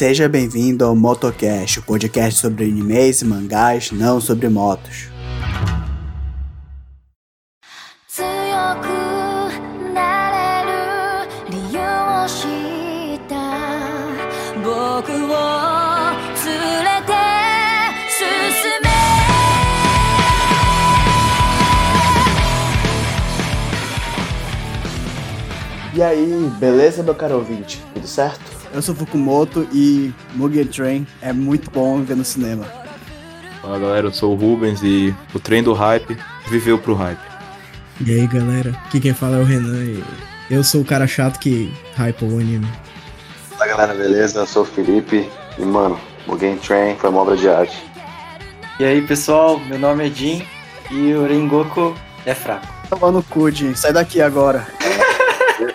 seja bem-vindo ao Motocast, o podcast sobre animes e mangás, não sobre motos. E aí, beleza, meu caro ouvinte? Tudo certo? Eu sou Fukumoto e Mugen Train é muito bom ver no cinema. Fala galera, eu sou o Rubens e o trem do hype viveu pro hype. E aí galera, aqui quem fala é o Renan e eu sou o cara chato que hypa o anime. Fala galera, beleza? Eu sou o Felipe e mano, Game Train foi uma obra de arte. E aí pessoal, meu nome é Jin e o Rengoku é fraco. Toma no cu, Jin. Sai daqui agora.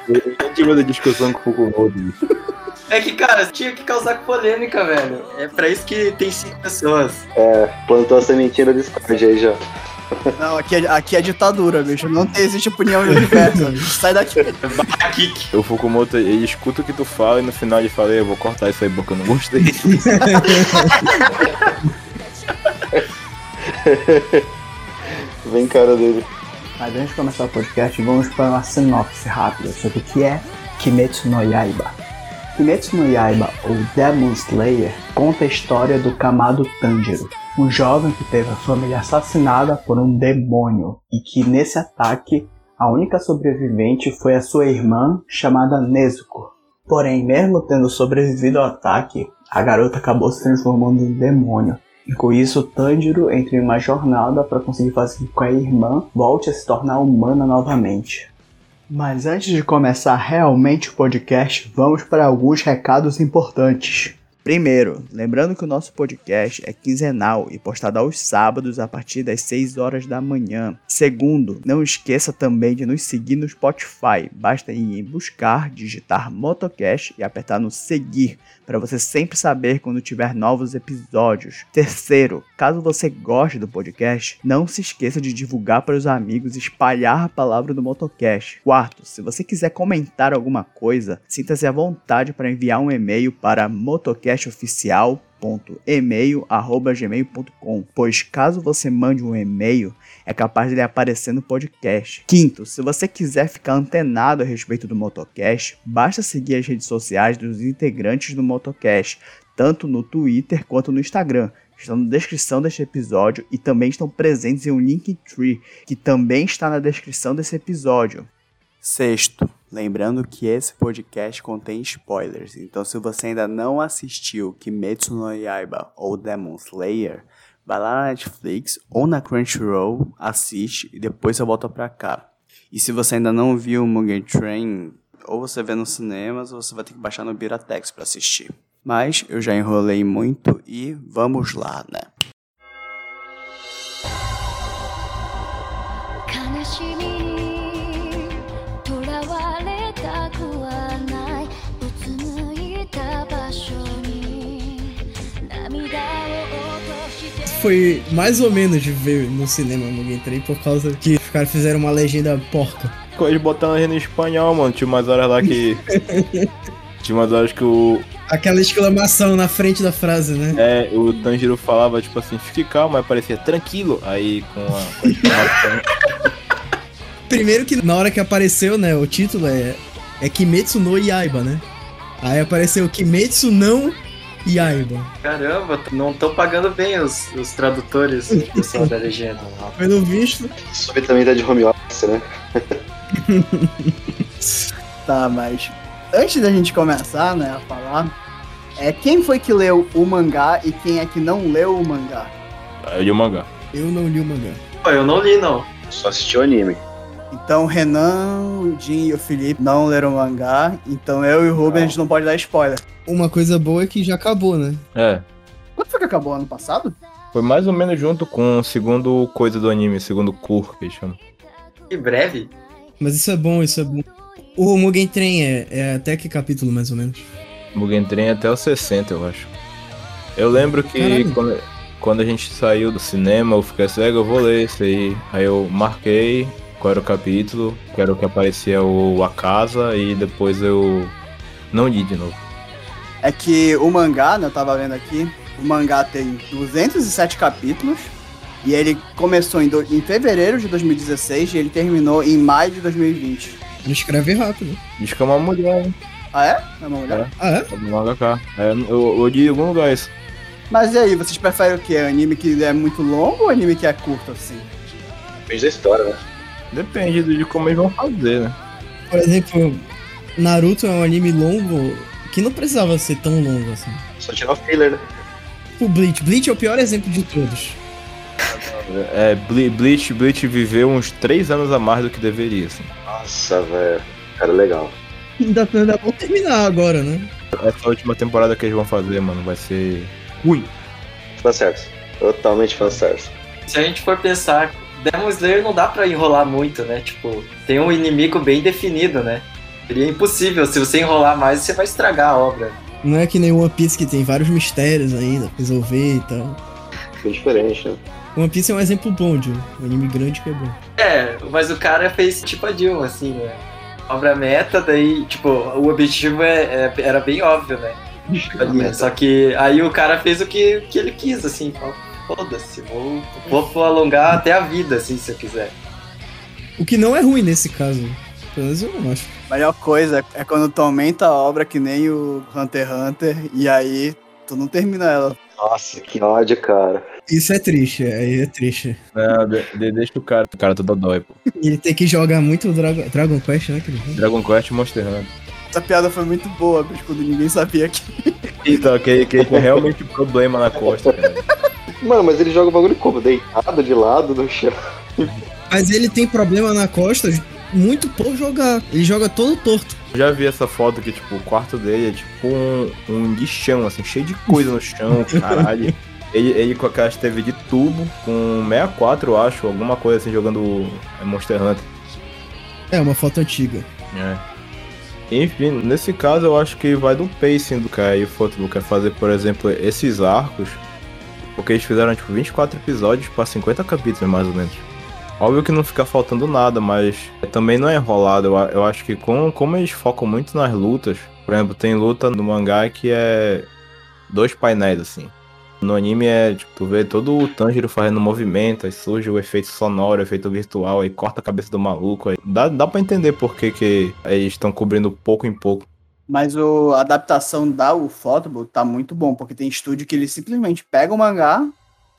Eu tive uma discussão com o Fukumoto. É que, cara, tinha que causar polêmica, velho. É pra isso que tem cinco pessoas. É, plantou a sementinha da Discord aí já. Não, aqui é, aqui é ditadura, bicho. Não tem, existe opinião no universo. Sai daqui. Barra kick. O Fukumoto, ele escuta o que tu fala e no final ele fala, eu vou cortar isso aí porque eu não gostei. Vem cara dele. Mas antes de começar o podcast, vamos para uma sinopse rápida sobre o que é Kimetsu no Yaiba. Kimetsu no Yaiba, ou Demon Slayer, conta a história do Kamado Tanjiro, um jovem que teve a família assassinada por um demônio e que nesse ataque a única sobrevivente foi a sua irmã chamada Nezuko. Porém, mesmo tendo sobrevivido ao ataque, a garota acabou se transformando em demônio. E com isso, Tanjiro entra em uma jornada para conseguir fazer com que a irmã volte a se tornar humana novamente. Mas antes de começar realmente o podcast, vamos para alguns recados importantes. Primeiro, lembrando que o nosso podcast é quinzenal e postado aos sábados a partir das 6 horas da manhã. Segundo, não esqueça também de nos seguir no Spotify. Basta ir em buscar, digitar Motocast e apertar no seguir para você sempre saber quando tiver novos episódios. Terceiro, caso você goste do podcast, não se esqueça de divulgar para os amigos e espalhar a palavra do Motocast. Quarto, se você quiser comentar alguma coisa, sinta-se à vontade para enviar um e-mail para motocastoficial.email@gmail.com, pois caso você mande um e-mail, é capaz de ele aparecer no podcast. Quinto, se você quiser ficar antenado a respeito do Motocast, basta seguir as redes sociais dos integrantes do Motocast, tanto no Twitter quanto no Instagram. Estão na descrição deste episódio e também estão presentes em um Linktree, que também está na descrição desse episódio. Sexto, lembrando que esse podcast contém spoilers, então se você ainda não assistiu Kimetsu no Yaiba ou Demon Slayer, vai lá na Netflix ou na Crunchyroll, assiste e depois você volta pra cá. E se você ainda não viu Mugen Train, ou você vê nos cinemas ou você vai ter que baixar no Biratex pra assistir. Mas eu já enrolei muito e vamos lá, né? Foi mais ou menos de ver no cinema no Game Train por causa que os caras fizeram uma legenda porca. Eles botaram a legenda em espanhol, mano. Tinha umas horas lá que. Tinha umas horas que o. Aquela exclamação na frente da frase, né? É, o Tanjiro falava, tipo assim, fique calmo, aí parecia tranquilo. Aí com a. Com a exclamação, Primeiro que na hora que apareceu, né, o título é, é Kimetsu no Yaiba, né? Aí apareceu Kimetsu não Yaiba. Caramba, não estão pagando bem os, os tradutores, o pessoal da legenda. Pelo visto, Sub também tá de home office, né? Tá, mas antes da gente começar, né, a falar, é quem foi que leu o mangá e quem é que não leu o mangá? Eu li o mangá. eu não li o mangá. Pô, eu não li, não. Só assistiu anime. Então o Renan, o Jin e o Felipe não leram o mangá, então eu e o Rubens a gente não pode dar spoiler. Uma coisa boa é que já acabou, né? É. Quando foi que acabou? Ano passado? Foi mais ou menos junto com o segundo coisa do anime, o segundo cur que eles chamam. Que breve. Mas isso é bom, isso é bom. O Mugen Train é, é até que capítulo, mais ou menos? Mugen Train até os 60, eu acho. Eu lembro que quando, quando a gente saiu do cinema, eu fiquei assim, "É, eu vou ler esse aí. Aí eu marquei qual era o capítulo, que era o que aparecia o, a casa, e depois eu não li de novo. é que o mangá, né, eu tava vendo aqui, o mangá tem 207 capítulos e ele começou em, do- em fevereiro de 2016 e ele terminou em maio de 2020. Ele escreve rápido. Diz que é uma mulher, hein? Ah, é? É uma mulher? Ah, é? É do mangaka. É, eu, eu li em algum lugar isso. Mas e aí, vocês preferem o quê? Anime que é muito longo ou anime que é curto, assim? Depende da história, né? Depende de como eles vão fazer, né? Por exemplo, Naruto é um anime longo que não precisava ser tão longo assim. Só tirar o filler, né? O Bleach. Bleach é o pior exemplo de todos. É, Ble- Bleach, Bleach viveu uns 3 anos a mais do que deveria, assim. Nossa, velho. Cara, legal. Ainda, ainda vão terminar agora, né? Essa última temporada que eles vão fazer, mano, vai ser ruim. Fanservice. Totalmente fanservice. Se a gente for pensar, Demon Slayer não dá pra enrolar muito, né? Tipo, tem um inimigo bem definido, né? Seria impossível. Se você enrolar mais, você vai estragar a obra. Não é que nem One Piece que tem vários mistérios ainda pra resolver e tal. Bem diferente, né? One Piece é um exemplo bom de um anime grande que é bom. É, mas o cara fez tipo a Dilma, assim, né? Obra meta, daí, tipo, o objetivo é, é- era bem óbvio, né? Ali, Só que aí o cara fez o que, que ele quis, assim, falou, foda-se, vou, vou, vou alongar até a vida, assim, se eu quiser. O que não é ruim nesse caso. Pelo menos eu não acho. Melhor coisa é quando tu aumenta a obra que nem o Hunter x Hunter e aí tu não termina ela. Nossa, que ódio, cara. Isso é triste, aí é triste. Não, de- de- deixa o cara, o cara todo dói, pô. Ele tem que jogar muito Dragon, Dragon Quest, né, querido? Dragon Quest e Monster Hunter. Essa piada foi muito boa, quando ninguém sabia que. Então, que, que tinha realmente problema na costa, cara. Mano, mas ele joga o bagulho como? Deitado de lado no chão. Mas ele tem problema na costa muito por jogar. Ele joga todo torto. Eu já vi essa foto que, tipo, o quarto dele é tipo um, um lixão, assim, cheio de coisa no chão, caralho. Ele, ele com aquelas TV de tubo, com 64, eu acho, alguma coisa assim, jogando Monster Hunter. É, uma foto antiga. É. Enfim, nesse caso eu acho que vai do pacing do cara e o Futebol quer fazer, por exemplo, esses arcos, porque eles fizeram tipo 24 episódios para 50 capítulos mais ou menos. Óbvio que não fica faltando nada, mas também não é enrolado. Eu, eu acho que com, como eles focam muito nas lutas, por exemplo, tem luta no mangá que é dois painéis assim. No anime é, tipo, tu vê todo o Tanjiro fazendo movimento, aí surge o efeito sonoro, o efeito virtual, aí corta a cabeça do maluco. Aí dá, dá pra entender por que, que eles estão cobrindo pouco em pouco. Mas o, a adaptação da Ufotable tá muito bom, porque tem estúdio que ele simplesmente pega o mangá,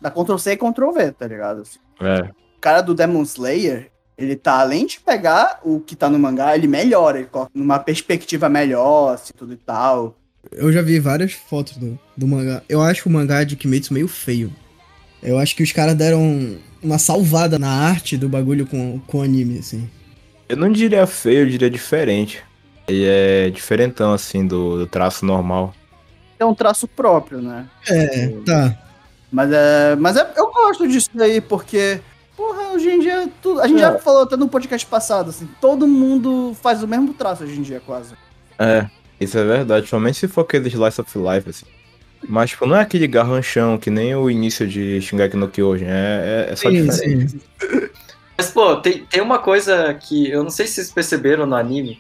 dá Ctrl C e Ctrl V, tá ligado? Assim, É. O cara do Demon Slayer, ele tá, além de pegar o que tá no mangá, ele melhora, ele coloca numa perspectiva melhor, assim, tudo e tal. Eu já vi várias fotos do, do mangá. Eu acho o mangá de Kimetsu meio feio. Eu acho que os caras deram uma salvada na arte do bagulho com, com anime, assim. Eu não diria feio, eu diria diferente. Ele é diferentão, assim, do, do traço normal. É um traço próprio, né? É, tá. Mas é. Mas é, eu gosto disso daí, porque. Porra, hoje em dia. Tudo, a gente É. já falou até no podcast passado, assim, todo mundo faz o mesmo traço hoje em dia, quase. É, isso é verdade. Somente se for aquele Slice of Life, assim. Mas, tipo, não é aquele garranchão que nem o início de Shingeki no Kyojin. É, é, é só Sim, diferente. sim. Mas, pô, tem, tem uma coisa que eu não sei se vocês perceberam no anime,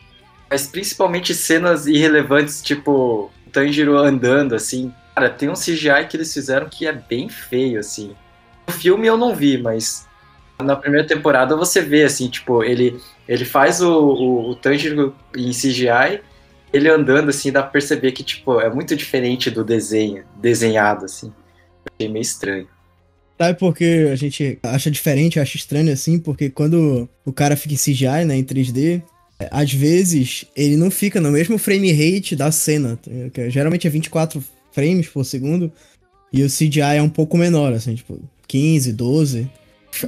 mas principalmente cenas irrelevantes, tipo o Tanjiro andando, assim. Cara, tem um CGI que eles fizeram que é bem feio, assim. No filme eu não vi, mas na primeira temporada você vê, assim, tipo, ele, ele faz o, o, o Tanjiro em CGI, ele andando, assim, dá pra perceber que, tipo, é muito diferente do desenho, desenhado, assim. Eu achei meio estranho. Sabe por que a gente acha diferente, acha estranho assim? Porque quando o cara fica em CGI, né, em 3D, é, às vezes ele não fica no mesmo frame rate da cena. tá? Que geralmente é 24 frames por segundo. E o CGI é um pouco menor, assim, tipo, 15, 12.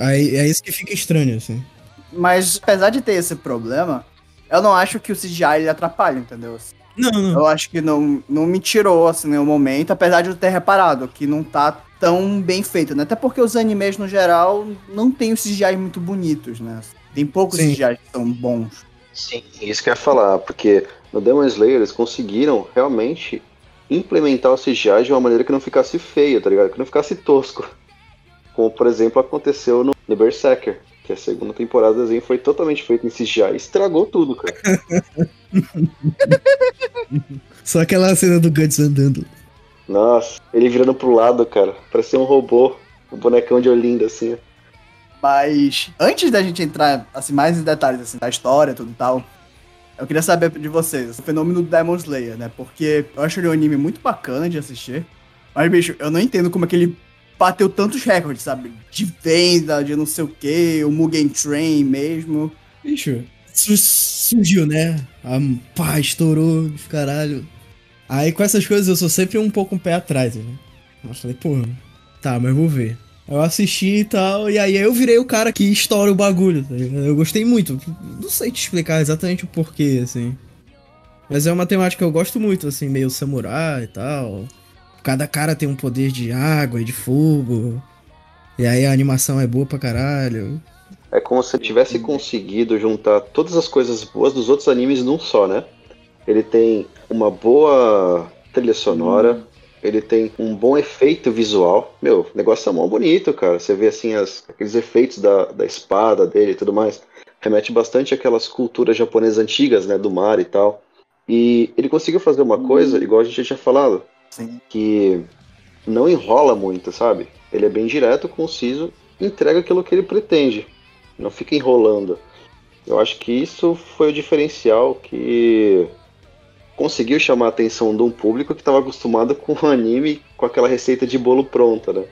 Aí é isso que fica estranho, assim. Mas apesar de ter esse problema, eu não acho que o CGI ele atrapalha, entendeu? Não, não. Eu acho que não, não me tirou, assim, nenhum momento, apesar de eu ter reparado que não tá tão bem feito, né? Até porque os animes, no geral, não tem os CGI muito bonitos, né? Tem poucos Sim. CGI que são bons. Sim, isso que eu ia falar, porque no Demon Slayer eles conseguiram realmente implementar o CGI de uma maneira que não ficasse feio, tá ligado? Que não ficasse tosco. Como, por exemplo, aconteceu no, no Berserker. que a segunda temporada do desenho foi totalmente feita em CGI. Estragou tudo, cara. Só aquela cena do Guts andando. Nossa, ele virando pro lado, cara. Parecia um robô. Um bonecão de Olinda, assim. Mas antes da gente entrar assim, mais em detalhes assim, da história tudo e tal, eu queria saber de vocês o fenômeno do Demon Slayer, né? Porque eu acho ele um anime muito bacana de assistir. Mas, bicho, eu não entendo como é que ele bateu tantos recordes, sabe? De venda, de não sei o que, o Mugen Train mesmo. Bicho, su- surgiu, né? Ah, pá, estourou, caralho. Aí com essas coisas eu sou sempre um pouco um pé atrás, né? Eu falei, pô, tá, mas vou ver. Eu assisti e tal, e aí eu virei o cara que estoura o bagulho, tá? Eu gostei muito. Não sei te explicar exatamente o porquê, assim. Mas é uma temática que eu gosto muito, assim, meio samurai e tal. Cada cara tem um poder de água e de fogo. E aí a animação é boa pra caralho. É como se ele tivesse conseguido juntar todas as coisas boas dos outros animes num só, né? Ele tem uma boa trilha sonora, ele tem um bom efeito visual. Meu, o negócio é mó bonito, cara. Você vê assim as, aqueles efeitos da, da espada dele e tudo mais. Remete bastante àquelas culturas japonesas antigas, né? Do mar e tal. E ele conseguiu fazer uma coisa, igual a gente já tinha falado, Sim. que não enrola muito, sabe? Ele é bem direto, conciso, entrega aquilo que ele pretende. Não fica enrolando. Eu acho que isso foi o diferencial que conseguiu chamar a atenção de um público que estava acostumado com o anime com aquela receita de bolo pronta, né?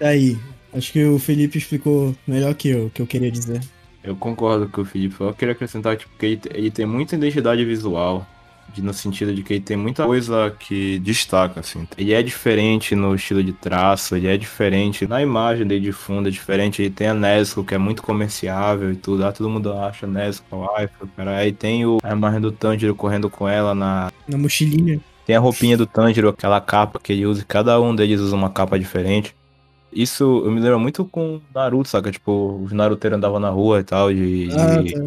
Aí, acho que o Felipe explicou melhor que eu o que eu queria dizer. Eu concordo com o Felipe. Eu queria acrescentar tipo, que ele, ele tem muita identidade visual. De- no sentido de que ele tem muita coisa que destaca, assim. Ele é diferente no estilo de traço, ele é diferente na imagem dele de fundo, é diferente. Ele tem a Nesco, que é muito comerciável e tudo. Ah, todo mundo acha Nesco, iPhone, cara. Aí tem o, a imagem do Tanjiro correndo com ela na, Na mochilinha. tem a roupinha do Tanjiro, aquela capa que ele usa, cada um deles usa uma capa diferente. Isso eu me lembro muito com Naruto, saca? Tipo, os naruteiros andavam na rua e tal, de... Ah, de- tá.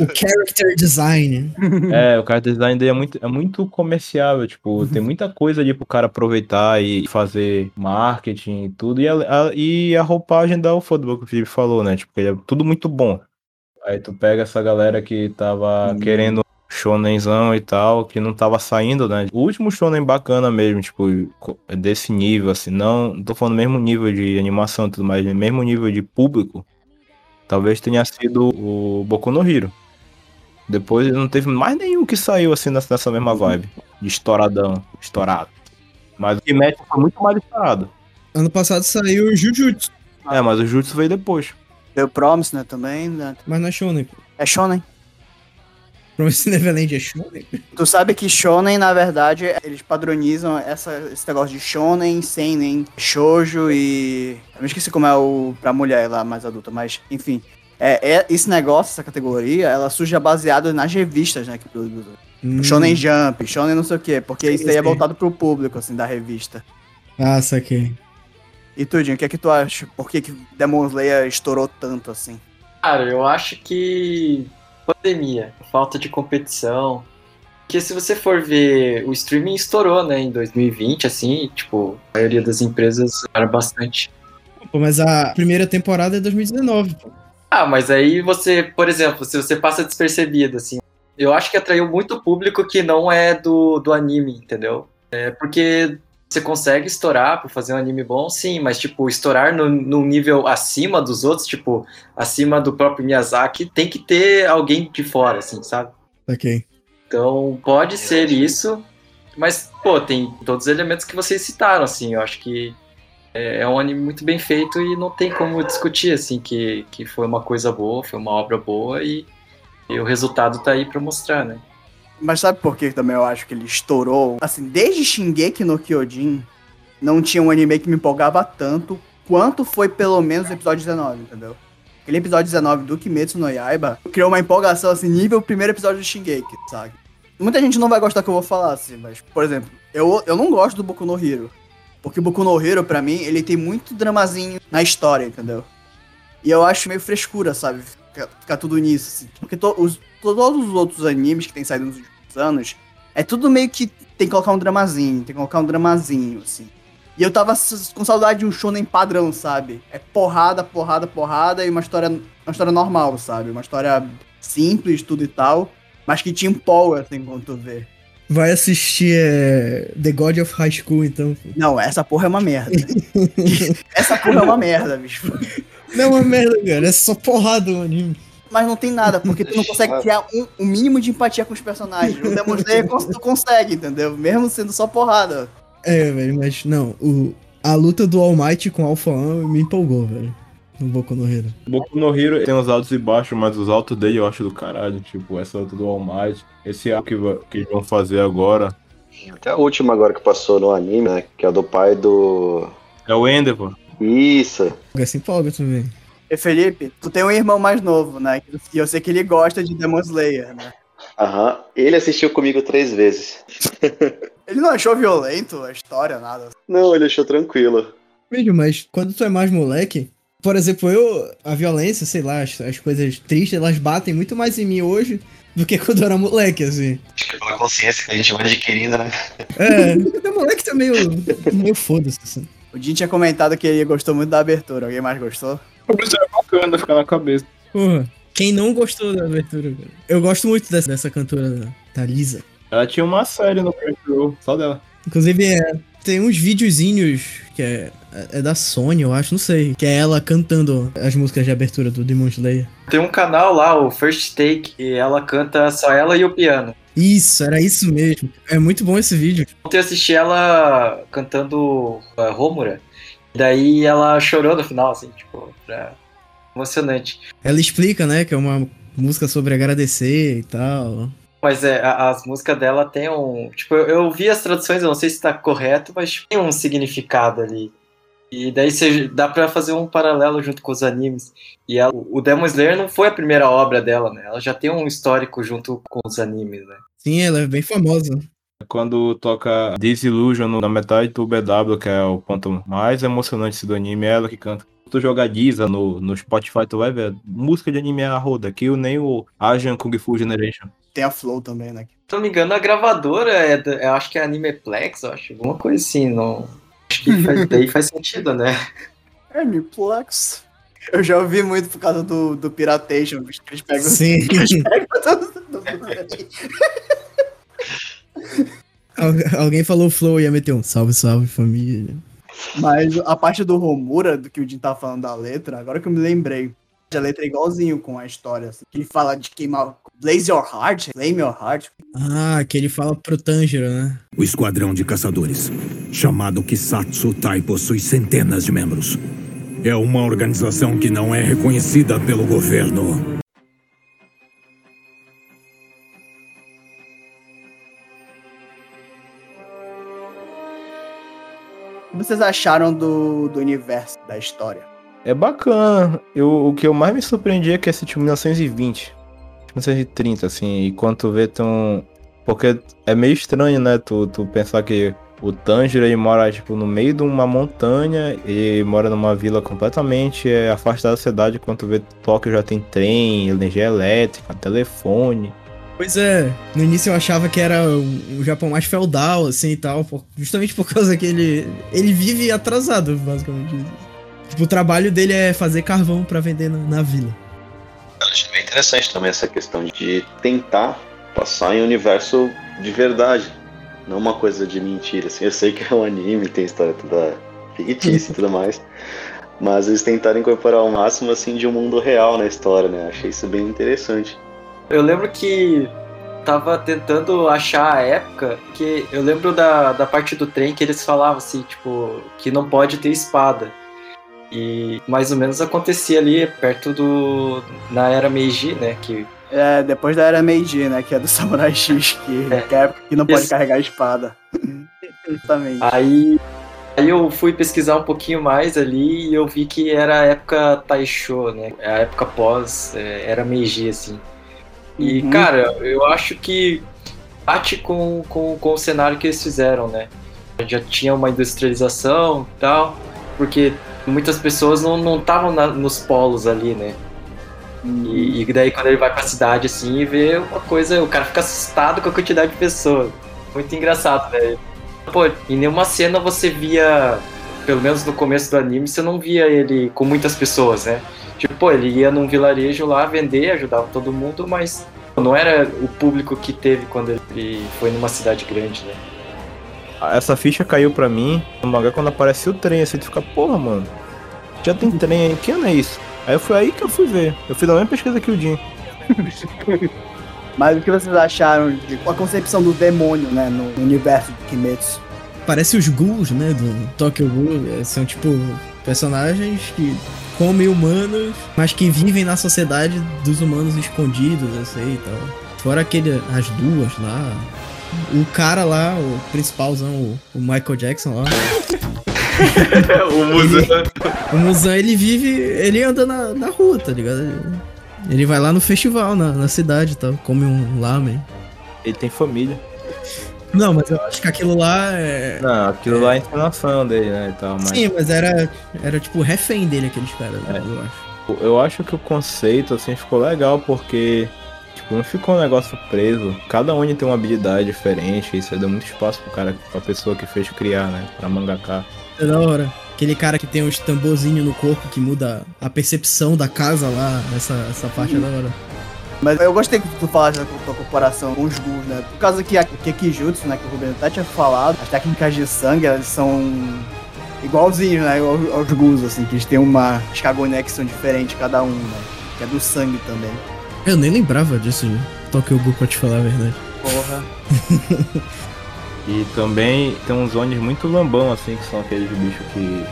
O character design. É, o character design dele é muito, é muito comerciável, tipo, tem muita coisa ali pro cara aproveitar e fazer marketing e tudo. E a, a- e a roupagem da Ufotable que o Felipe falou, né? Tipo, ele é tudo muito bom. Aí tu pega essa galera que tava querendo shonenzão e tal, que não tava saindo, né? O último shonen bacana mesmo, tipo, desse nível, assim, não, não tô falando mesmo nível de animação e tudo mais, mesmo nível de público, talvez tenha sido o Boku no Hero. Depois não teve mais nenhum que saiu assim nessa, mesma vibe. De estouradão, estourado. Mas o Kimetsu foi muito mais estourado. Ano passado saiu o Jujutsu, É, mas o Jutsu veio depois. O Promise, né, também. né? mas não é Shonen. pô. É Shonen. Promise Neverland é Shonen? Tu sabe que Shonen, na verdade, eles padronizam essa, esse negócio de Shonen, Seinen, Shoujo e... Eu me esqueci como é o pra mulher lá mais adulta, mas enfim. É, é- esse negócio, essa categoria, ela surge baseada nas revistas, né, que produzem. Hum. Shonen Jump, Shonen não sei o quê, porque Sim, isso aí é voltado pro público, assim, da revista. Ah, saquei. E Tudinho, o que é que tu acha? Por que, que Demon Slayer estourou tanto, assim? Cara, eu acho que pandemia, falta de competição. Porque se você for ver, o streaming estourou, né, em 2020, assim, tipo, a maioria das empresas era bastante. Pô, mas a primeira temporada é 2019, pô. Ah, mas aí você, por exemplo, se você passa despercebido, assim, eu acho que atraiu muito público que não é do, do anime, entendeu? É porque você consegue estourar por fazer um anime bom, sim, mas, tipo, estourar no, num nível acima dos outros, tipo, acima do próprio Miyazaki, tem que ter alguém de fora, assim, sabe? Saquei. Então, pode ser isso, mas, pô, tem todos os elementos que vocês citaram, assim, eu acho que é, é um anime muito bem feito e não tem como discutir, assim, que, que foi uma coisa boa, foi uma obra boa e, e o resultado tá aí pra mostrar, né? Mas sabe por que também eu acho que ele estourou? Assim, desde Shingeki no Kyojin, não tinha um anime que me empolgava tanto quanto foi pelo menos o episódio 19, entendeu? Aquele episódio 19 do Kimetsu no Yaiba criou uma empolgação, assim, nível primeiro episódio do Shingeki, sabe? Muita gente não vai gostar que eu vou falar, assim, mas, por exemplo, eu, eu não gosto do Boku no Hero. Porque o Boku no Hero, pra mim, ele tem muito dramazinho na história, entendeu? E eu acho meio frescura, sabe? Ficar, ficar tudo nisso, assim. Porque to- os- todos os outros animes que tem saído nos últimos anos, é tudo meio que tem que colocar um dramazinho, tem que colocar um dramazinho, assim. E eu tava com saudade de um shonen padrão, sabe? É porrada, porrada, porrada e uma história, uma história normal, sabe? Uma história simples, tudo e tal, mas que te empolga, assim, quando tu vê. Vai assistir é, The God of High School, então. Não, essa porra é uma merda. essa porra é uma merda, bicho. Não é uma merda, cara. É só porrada o anime. Mas não tem nada, porque tu não consegue criar um, um mínimo de empatia com os personagens. O Demon Slayer tu consegue, entendeu? Mesmo sendo só porrada. É, velho, mas não. O, a luta do All Might com o Alpha 1 me empolgou, velho. No Boku no Hero. Boku no Hero tem os altos e baixos, mas os altos dele eu acho do caralho. Tipo, essa luta do All Might. Esse arco que, que eles vão fazer agora. Até a última agora que passou no anime, né? Que é do pai do. É o Endeavor. Isso. Alguém se empolga também. E Felipe, tu tem um irmão mais novo, né? E eu sei que ele gosta de Demon Slayer, né? Aham. Ele assistiu comigo três vezes. Ele não achou violento a história, nada. Não, ele achou tranquilo. Veja, mas quando tu é mais moleque, por exemplo, eu, a violência, sei lá, as, as coisas tristes, elas batem muito mais em mim hoje do que quando eu era moleque, assim. Acho que é pela consciência que a gente vai adquirindo, né? É, quando é moleque tá meio, meio foda-se, assim. O Jim tinha comentado que ele gostou muito da abertura. Alguém mais gostou? Isso é bacana ficar na cabeça. Porra, quem não gostou da abertura, cara? Eu gosto muito dessa, dessa cantora da, da Lisa. Ela tinha uma série no Crunchyroll, só dela. Inclusive, é, tem uns videozinhos que é, é da Sony, eu acho, não sei. Que é ela cantando as músicas de abertura do Demon Slayer. Tem um canal lá, o First Take, e ela canta só ela e o piano. Isso, era isso mesmo. É muito bom esse vídeo. Ontem eu assisti ela cantando uh, Romura. Daí ela chorou no final, assim, tipo, pra... emocionante. Ela explica, né, que é uma música sobre agradecer e tal. Mas é, a- as músicas dela tem um. Tipo, eu, eu vi as traduções, eu não sei se tá correto, mas tem um significado ali. E daí você, dá pra fazer um paralelo junto com os animes. E ela- o Demon Slayer não foi a primeira obra dela, né? Ela já tem um histórico junto com os animes, né? Sim, ela é bem famosa. Quando toca Disillusion no- na metade do BW, que é o ponto mais emocionante do anime, é ela que canta. Se tu jogar Giza no, no Spotify, tu vai ver. Música de anime é a roda, que nem o Asian Kung Fu Generation. Tem a Flow também, né? Se não me engano, a gravadora é. acho que é Animeplex, eu acho. Alguma coisa assim, não. Acho que faz, daí faz sentido, né? Aniplex. Eu já ouvi muito por causa do, do Piratation, que eles pegam. Sim. Eles pegam todos- Al- alguém falou flow e ia meter um salve, salve, família. Mas a parte do Romura, do que o Jim tá falando da letra, agora que eu me lembrei. A letra é igualzinho com a história. assim, que ele fala de queimar. Blaze your heart, flame your heart. Ah, que ele fala pro Tanjiro, né? O esquadrão de caçadores, chamado Kisatsu Tai, possui centenas de membros. É uma organização que não é reconhecida pelo governo. O que vocês acharam do, do universo, da história? É bacana. Eu, o que eu mais me surpreendi é que é tipo 1920, 1930, assim, e quando tu vê tão. Porque é meio estranho, né? Tu, tu pensar que o Tanjiro ele mora tipo no meio de uma montanha e mora numa vila completamente é, afastada da cidade. Quando tu vê Tóquio já tem trem, energia elétrica, telefone. Pois é, no início eu achava que era o, Japão mais feudal, assim e tal, justamente por causa que ele, ele vive atrasado, basicamente. Tipo, o trabalho dele é fazer carvão pra vender na, na vila. Eu achei bem interessante também essa questão de tentar passar em um universo de verdade. Não uma coisa de mentira. Assim, eu sei que é um anime, tem história toda fictícia e tudo mais. Mas eles tentaram incorporar o máximo assim de um mundo real na história, né? Achei isso bem interessante. Eu lembro que tava tentando achar a época que eu lembro da, da parte do trem que eles falavam assim, tipo, que não pode ter espada. E mais ou menos acontecia ali perto do. na era Meiji, né? Que É, depois da era Meiji, né? Que é do Samurai X, que, É. que é a época que não pode Esse- carregar a espada. Exatamente. Aí, aí eu fui pesquisar um pouquinho mais ali e eu vi que era a época Taisho, né? A época pós é, era Meiji, assim. E, Uhum. cara, eu acho que bate com, com, com o cenário que eles fizeram, né? Já tinha uma industrialização e tal, porque muitas pessoas não estavam nos polos ali, né? E, e daí quando ele vai pra cidade assim e vê uma coisa, o cara fica assustado com a quantidade de pessoas. Muito engraçado, né? Pô, em nenhuma cena você via, pelo menos no começo do anime, você não via ele com muitas pessoas, né? Tipo, pô, ele ia num vilarejo lá vender, ajudava todo mundo, mas não era o público que teve quando ele foi numa cidade grande, né? Essa ficha caiu pra mim no mangá quando apareceu o trem, assim, tu fica, porra, mano, já tem trem aí, que ano é isso? Aí foi aí que eu fui ver. Eu fiz a mesma pesquisa que o Jim. Mas o que vocês acharam de a concepção do demônio, né, no universo de Kimetsu? Parece os ghouls, né, do Tokyo Ghoul. é, São, tipo, personagens que comem humanos, mas que vivem na sociedade dos humanos escondidos, assim, e tal. Fora aquele, as duas lá. O cara lá, o principalzão, o, o Michael Jackson lá. o museu. O Muzan, ele vive, ele anda na, na rua, tá ligado? Ele, ele vai lá no festival, na, na cidade e tal, come um lamen. Ele tem família. Não, mas eu acho que aquilo lá é... Não, aquilo lá é encenação dele, né, e tal, mas... Sim, mas era, era tipo refém dele, aqueles caras, É. eu acho. Eu acho que o conceito, assim, ficou legal porque, não ficou um negócio preso. Cada um tem uma habilidade diferente, isso aí deu muito espaço pro cara, pra pessoa que fez criar, né, pra mangaka. É da hora. Aquele cara que tem os tamborzinhos no corpo que muda a percepção da casa lá, essa, essa parte é da hora. Mas eu gostei que tu falaste da tua comparação com os ghouls, né? Por causa que aqui é Kijutsu, né, que o Rubens até tinha falado, as técnicas de sangue, elas são igualzinhos, né, aos, aos ghouls, assim, que eles têm uma escagoné que são diferentes cada um, né? Que é do sangue também. Eu nem lembrava disso, né? Tokyo Ghoul, pra te falar a verdade. Porra. E também tem uns zones muito lambão, assim, que são aqueles bichos que...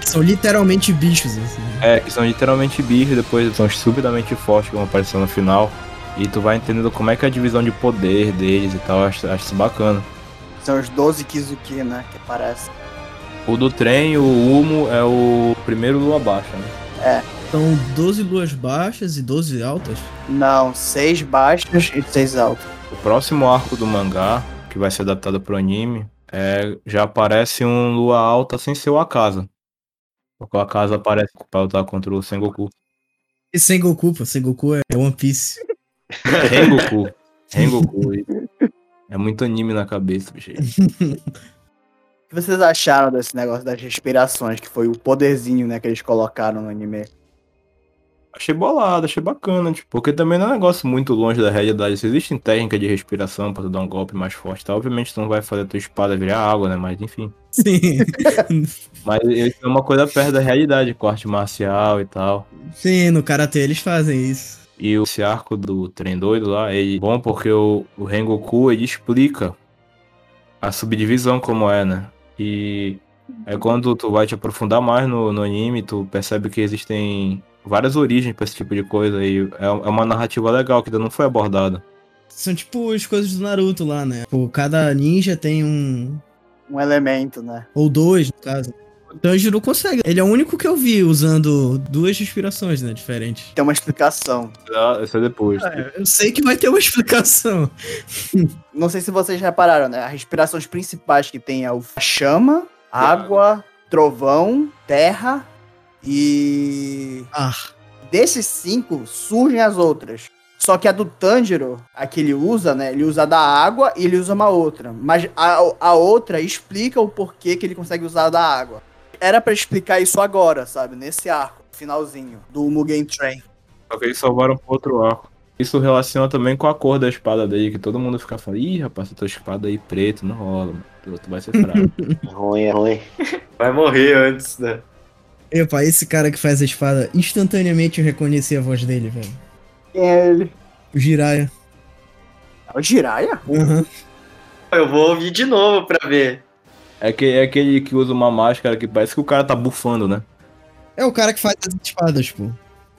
Que são literalmente bichos, assim. É, que são literalmente bichos, depois são subitamente fortes, que vão aparecer no final. E tu vai entendendo como é que é a divisão de poder deles e tal, acho, acho isso bacana. São os 12 Kizuki, né, que parece. O do trem, o Humo, é o primeiro lua baixa, né? São 12 luas baixas e 12 altas. Não, 6 baixos e 6 altos. O próximo arco do mangá, que vai ser adaptado pro anime, é, já aparece um lua alta sem ser o Akaza. Porque o Akaza aparece pra lutar contra o Sengoku. E Sengoku, pô, Sengoku é One Piece. Rengoku. Rengoku. É muito anime na cabeça, bicho. O que vocês acharam desse negócio das respirações, que foi o poderzinho, né, que eles colocaram no anime? Achei bolado, achei bacana, tipo, porque também não é um negócio muito longe da realidade. Se existem técnicas de respiração pra tu dar um golpe mais forte, tá? obviamente tu não vai fazer a tua espada virar água, né? Mas enfim. Sim. Mas isso é uma coisa perto da realidade, corte marcial e tal. Sim, no Karatê eles fazem isso. E esse arco do trem doido lá, ele é bom porque o, o Rengoku ele explica a subdivisão como é, né? E é quando tu vai te aprofundar mais no, no anime, tu percebe que existem várias origens pra esse tipo de coisa e é, é uma narrativa legal que ainda não foi abordada. São tipo as coisas do Naruto lá, né? Pô, cada ninja tem um. Um elemento, né? Ou dois, no caso. O Tanjiro consegue. Ele é o único que eu vi usando duas respirações, né? Diferentes. Tem uma explicação. Ah, Isso é depois. Eu sei que vai ter uma explicação. Não sei se vocês repararam, né? As respirações principais que tem é o chama, água, trovão, terra e. Ah, Desses cinco surgem as outras. Só que a do Tanjiro, a que ele usa, né? Ele usa da água e ele usa uma outra. Mas a, a outra explica o porquê que ele consegue usar da água. Era pra explicar isso agora, sabe? Nesse arco, finalzinho, do Mugen Train. Só que eles salvaram pro outro arco. Isso relaciona também com a cor da espada dele, que todo mundo fica falando, ih, rapaz, essa tua espada aí preto, não rola, mano. Tu, tu vai ser fraco. Ruim, é ruim. Vai morrer antes, né? Epa, esse cara que faz a espada, instantaneamente eu reconheci a voz dele, velho. Quem é ele? O Jiraiya. É o Jiraiya? Aham. Eu vou ouvir de novo pra ver. é, que, é aquele que usa uma máscara que parece que o cara tá bufando, né? É o cara que faz as espadas, pô.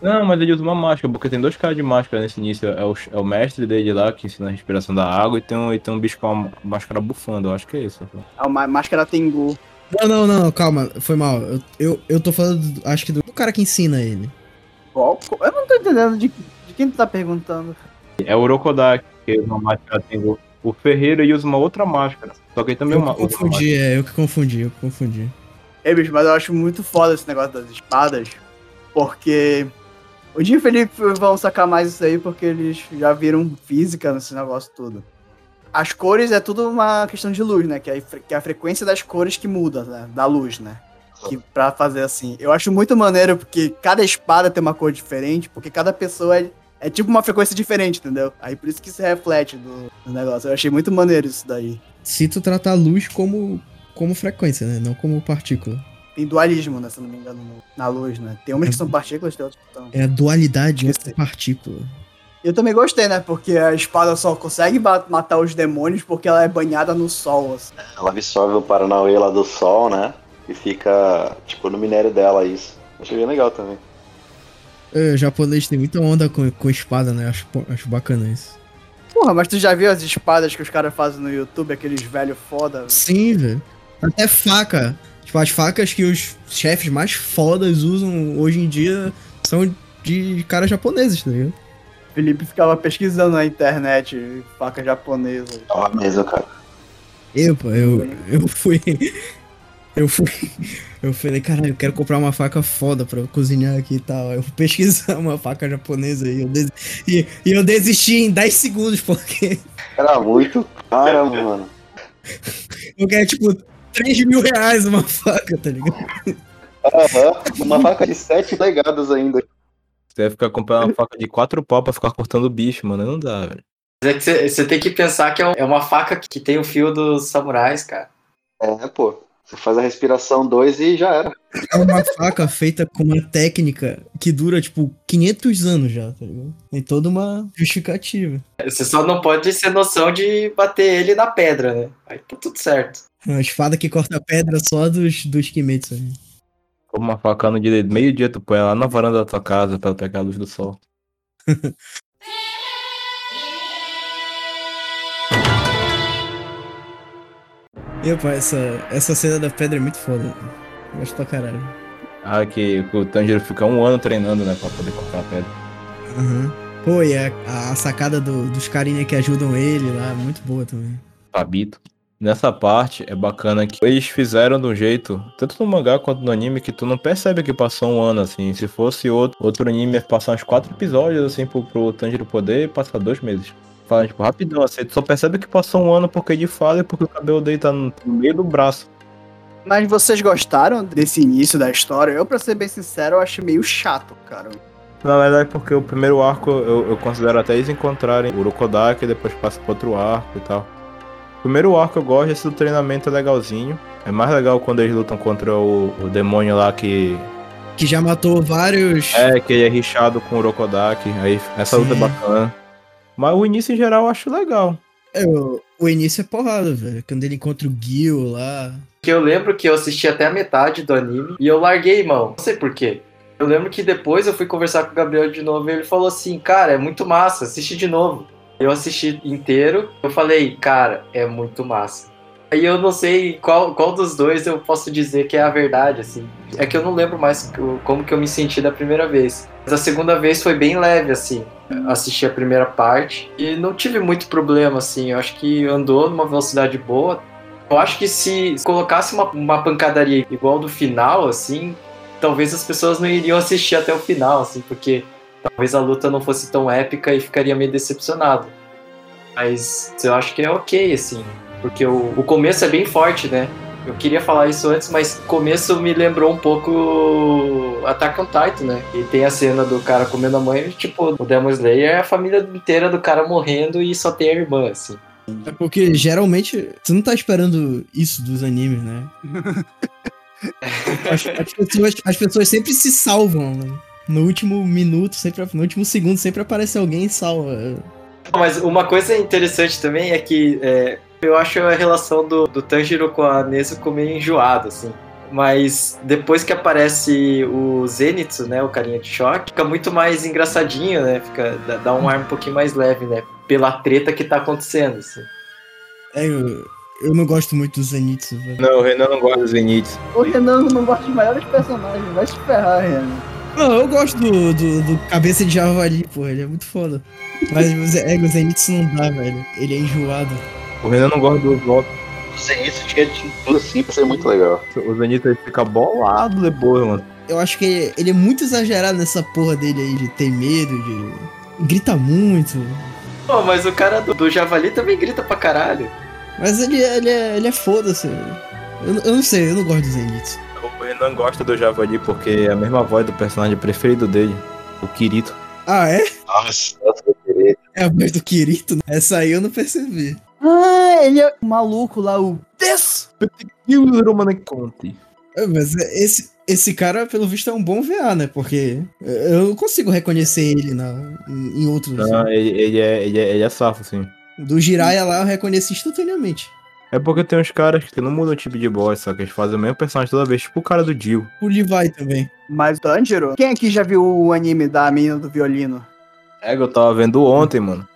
Não, mas ele usa uma máscara, porque tem dois caras de máscara nesse início. É o, é o mestre dele lá, que ensina a respiração da água, e tem um, e tem um bicho com uma máscara bufando, eu acho que é isso. É uma máscara Tengu. Não, não, não, calma, foi mal. Eu, eu, eu tô falando, do- acho que do, do cara que ensina ele. Qual? Eu não tô entendendo de, de quem tu tá perguntando. É o Orokodaki, que usa uma máscara tem o, o Ferreira e usa uma outra máscara. Só que ele também Eu uma, confundi, é, eu que confundi, eu que confundi. Ei, bicho, mas eu acho muito foda esse negócio das espadas, porque o Jim e o Felipe vão sacar mais isso aí porque eles já viram física nesse negócio todo. As cores é tudo uma questão de luz, né? Que é, que é a frequência das cores que muda, né? Da luz, né? Que, pra fazer assim. Eu acho muito maneiro porque cada espada tem uma cor diferente, porque cada pessoa é, é tipo uma frequência diferente, entendeu? Aí por isso que se reflete do, do negócio. Eu achei muito maneiro isso daí. Se tu tratar a luz como, como frequência, né? Não como partícula. Tem dualismo, né? Se não me engano, no- na luz, né? Tem umas que são partículas, tem outras que são. É a dualidade entre partícula. Eu também gostei, né? Porque a espada só consegue matar os demônios porque ela é banhada no sol. Assim. Ela absorve o Paranauê lá do sol, né? E fica, tipo, no minério dela isso. Achei bem legal também. É, o japonês tem muita onda com, com espada, né? Acho, acho bacana isso. Porra, mas tu já viu as espadas que os caras fazem no YouTube, aqueles velhos foda? Sim, velho. Até faca. Tipo, as facas que os chefes mais fodas usam hoje em dia são de caras japoneses, tá ligado? Felipe ficava pesquisando na internet faca japonesa. Uma mesa, cara. Eu, pô, eu, eu fui. Eu fui. Eu falei, caralho, eu quero comprar uma faca foda pra eu cozinhar aqui e tal. Eu fui pesquisar uma faca japonesa e eu, des- e, e eu desisti em 10 segundos, porque. Era muito cara, mano. Porque é tipo 3 mil reais uma faca, tá ligado? Aham. Uma faca de 7 legadas ainda. Você vai ficar comprando uma faca de quatro pau pra ficar cortando bicho, mano. Não dá, velho. Mas é que você- tem que pensar que é um- é uma faca que tem o fio dos samurais, cara. É, pô. Você faz a respiração 2 e já era. É uma faca feita com uma técnica que dura, tipo, 500 anos já, tá ligado? Tem toda uma justificativa. Você só não pode ter noção de bater ele na pedra, né? Aí tá tudo certo. Uma espada que corta pedra só dos, dos Kimetsu. né? Como uma faca no dia de meio dia, tu põe ela na varanda da tua casa pra ela pegar a luz do sol. E, pô, essa, essa cena da pedra é muito foda. Gosto pra caralho. Ah, que o Tanjiro fica um ano treinando, né, pra poder cortar a pedra. Aham. Pô, e a, a sacada do- dos carinha que ajudam ele lá, muito boa também. Fabito. Nessa parte é bacana que eles fizeram de um jeito, tanto no mangá quanto no anime, que tu não percebe que passou um ano assim. Se fosse outro, outro anime, ia passar uns quatro episódios assim pro, pro Tanjiro poder passar dois meses. Fala, tipo, rapidão, assim, tu só percebe que passou um ano porque de fala e porque o cabelo dele tá no, no meio do braço. Mas vocês gostaram desse início da história? Eu, pra ser bem sincero, eu achei meio chato, cara. Na verdade, porque o primeiro arco eu, eu considero até eles encontrarem o Urokodaki e depois passa pro outro arco e tal. O primeiro arco eu gosto, esse do treinamento é legalzinho. É mais legal quando eles lutam contra o, o demônio lá que. Que já matou vários. É, que ele é rixado com o Urokodaki. Aí essa luta é Sim. bacana. Mas o início em geral eu acho legal. É, o, o início é porrada, velho. Quando ele encontra o Gil lá. Que eu lembro que eu assisti até a metade do anime e eu larguei mão. Não sei porquê. Eu lembro que depois eu fui conversar com o Gabriel de novo e ele falou assim: Cara, é muito massa, assiste de novo. Eu assisti inteiro, eu falei, cara, é muito massa. Aí eu não sei qual, qual dos dois eu posso dizer que é a verdade, assim. É que eu não lembro mais como que eu me senti da primeira vez. Mas a segunda vez foi bem leve, assim. Assisti a primeira parte e não tive muito problema, assim. Eu acho que andou numa velocidade boa. Eu acho que se colocasse uma, uma pancadaria igual do final, assim, talvez as pessoas não iriam assistir até o final, assim, porque talvez a luta não fosse tão épica e ficaria meio decepcionado. Mas eu acho que é ok, assim, porque o, o começo é bem forte, né? Eu queria falar isso antes, mas o começo me lembrou um pouco Attack on Titan, né? E tem a cena do cara comendo a mãe, e, tipo, o Demon Slayer é a família inteira do cara morrendo e só tem a irmã, assim. É porque geralmente você não tá esperando isso dos animes, né? as, as pessoas, as pessoas sempre se salvam, né? No último minuto, sempre, no último segundo, sempre aparece alguém e salva. Mas uma coisa interessante também é que é, eu acho a relação do, do Tanjiro com a Nezuko meio enjoada, assim. Mas depois que aparece o Zenitsu, né, o carinha de choque, fica muito mais engraçadinho, né? Fica, dá, dá um ar um pouquinho mais leve, né? Pela treta que tá acontecendo, assim. É, eu, eu não gosto muito do Zenitsu, velho. Não, o Renan não gosta do Zenitsu. O Renan não gosta dos maiores personagens, vai se ferrar, Renan. Não, eu gosto do, do, do cabeça de javali, porra, ele é muito foda. Mas o é, o Zenitsu não dá, velho. Ele é enjoado. O Renan não gosta do Zop. Isso tinha de tudo assim pra ser muito legal. O Zenitsu ele fica bolado depois, mano. Eu acho que ele é muito exagerado nessa porra dele aí de ter medo, de. grita muito. Pô, mas o cara do, do Javali também grita pra caralho. Mas ele, ele é, ele é foda-se. Eu, eu não sei, eu não gosto do Zenitsu. Renan gosta do Javali porque é a mesma voz do personagem preferido dele, o Kirito. Ah, é? Nossa. É a voz do Kirito? né? Essa aí eu não percebi. Ah, ele é o maluco lá, o Des! Conte? É, Mas esse, esse cara, pelo visto, é um bom VA, né? Porque eu não consigo reconhecer ele na, em em outros. Não, ele, ele é, ele, é, ele é safo, sim. Do Jiraiya lá eu reconheci instantaneamente. É porque tem uns caras que não mudam o tipo de voz, só que eles fazem o mesmo personagem toda vez, tipo o cara do Dio. O Levi também. Mas Tanjiro? Quem aqui já viu o anime da menina do violino? É que eu tava vendo ontem, mano.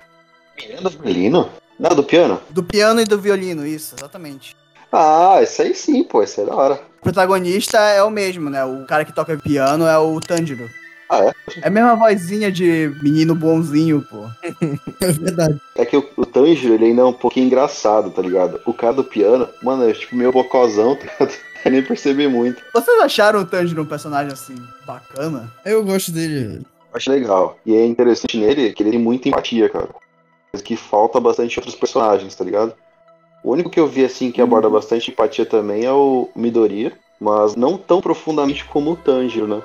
Menino do violino? Não, do piano? Do piano e do violino, isso, exatamente. Ah, esse aí sim, pô, esse é da hora. O protagonista é o mesmo, né? O cara que toca piano é o Tanjiro. Ah, é? É a mesma vozinha de menino bonzinho, pô. É verdade. É que o, o Tanjiro, ele ainda é um pouquinho engraçado, tá ligado? O cara do piano, mano, é tipo meio bocozão, tá ligado? Eu nem percebi muito. Vocês acharam o Tanjiro um personagem assim, bacana? Eu gosto dele. Eu Acho legal. E é interessante nele que ele tem muita empatia, cara. Coisa que falta bastante em outros personagens, tá ligado? O único que eu vi assim que aborda bastante empatia também é o Midoriya, mas não tão profundamente como o Tanjiro, né?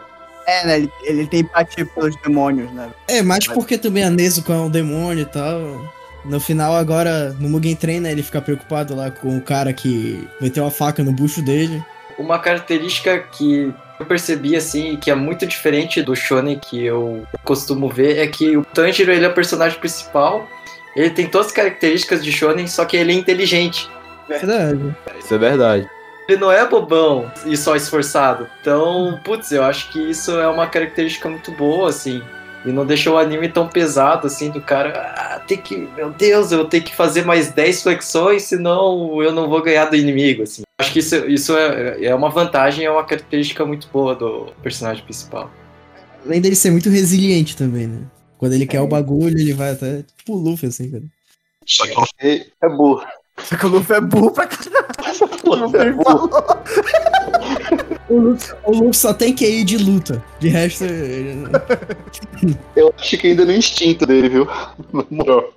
É, né? Ele, ele tem empatia pelos demônios, né? É, mais porque também a Nezuko é um demônio e tal. No final, agora, no Mugen Train, né, ele fica preocupado lá com o cara que meteu a faca no bucho dele. Uma característica que eu percebi, assim, que é muito diferente do shonen que eu costumo ver, é que o Tanjiro, ele é o personagem principal, ele tem todas as características de shonen, só que ele é inteligente. Verdade. Isso é verdade. Ele não é bobão e só esforçado. Então, putz, eu acho que isso é uma característica muito boa, assim. E não deixou o anime tão pesado, assim, do cara, ah, tem que, meu Deus, eu tenho que fazer mais 10 flexões, senão eu não vou ganhar do inimigo, assim. Acho que isso, isso é, é uma vantagem, é uma característica muito boa do personagem principal. Além dele ser muito resiliente também, né? Quando ele quer o bagulho, ele vai até tipo o Luffy, assim, cara. Só que é burro. Só que o Luffy é burro pra caralho. O Luffy É burro. O Luffy, o Luffy só tem QI de luta. De resto, ele- Eu acho que ainda no instinto dele, viu? Na moral.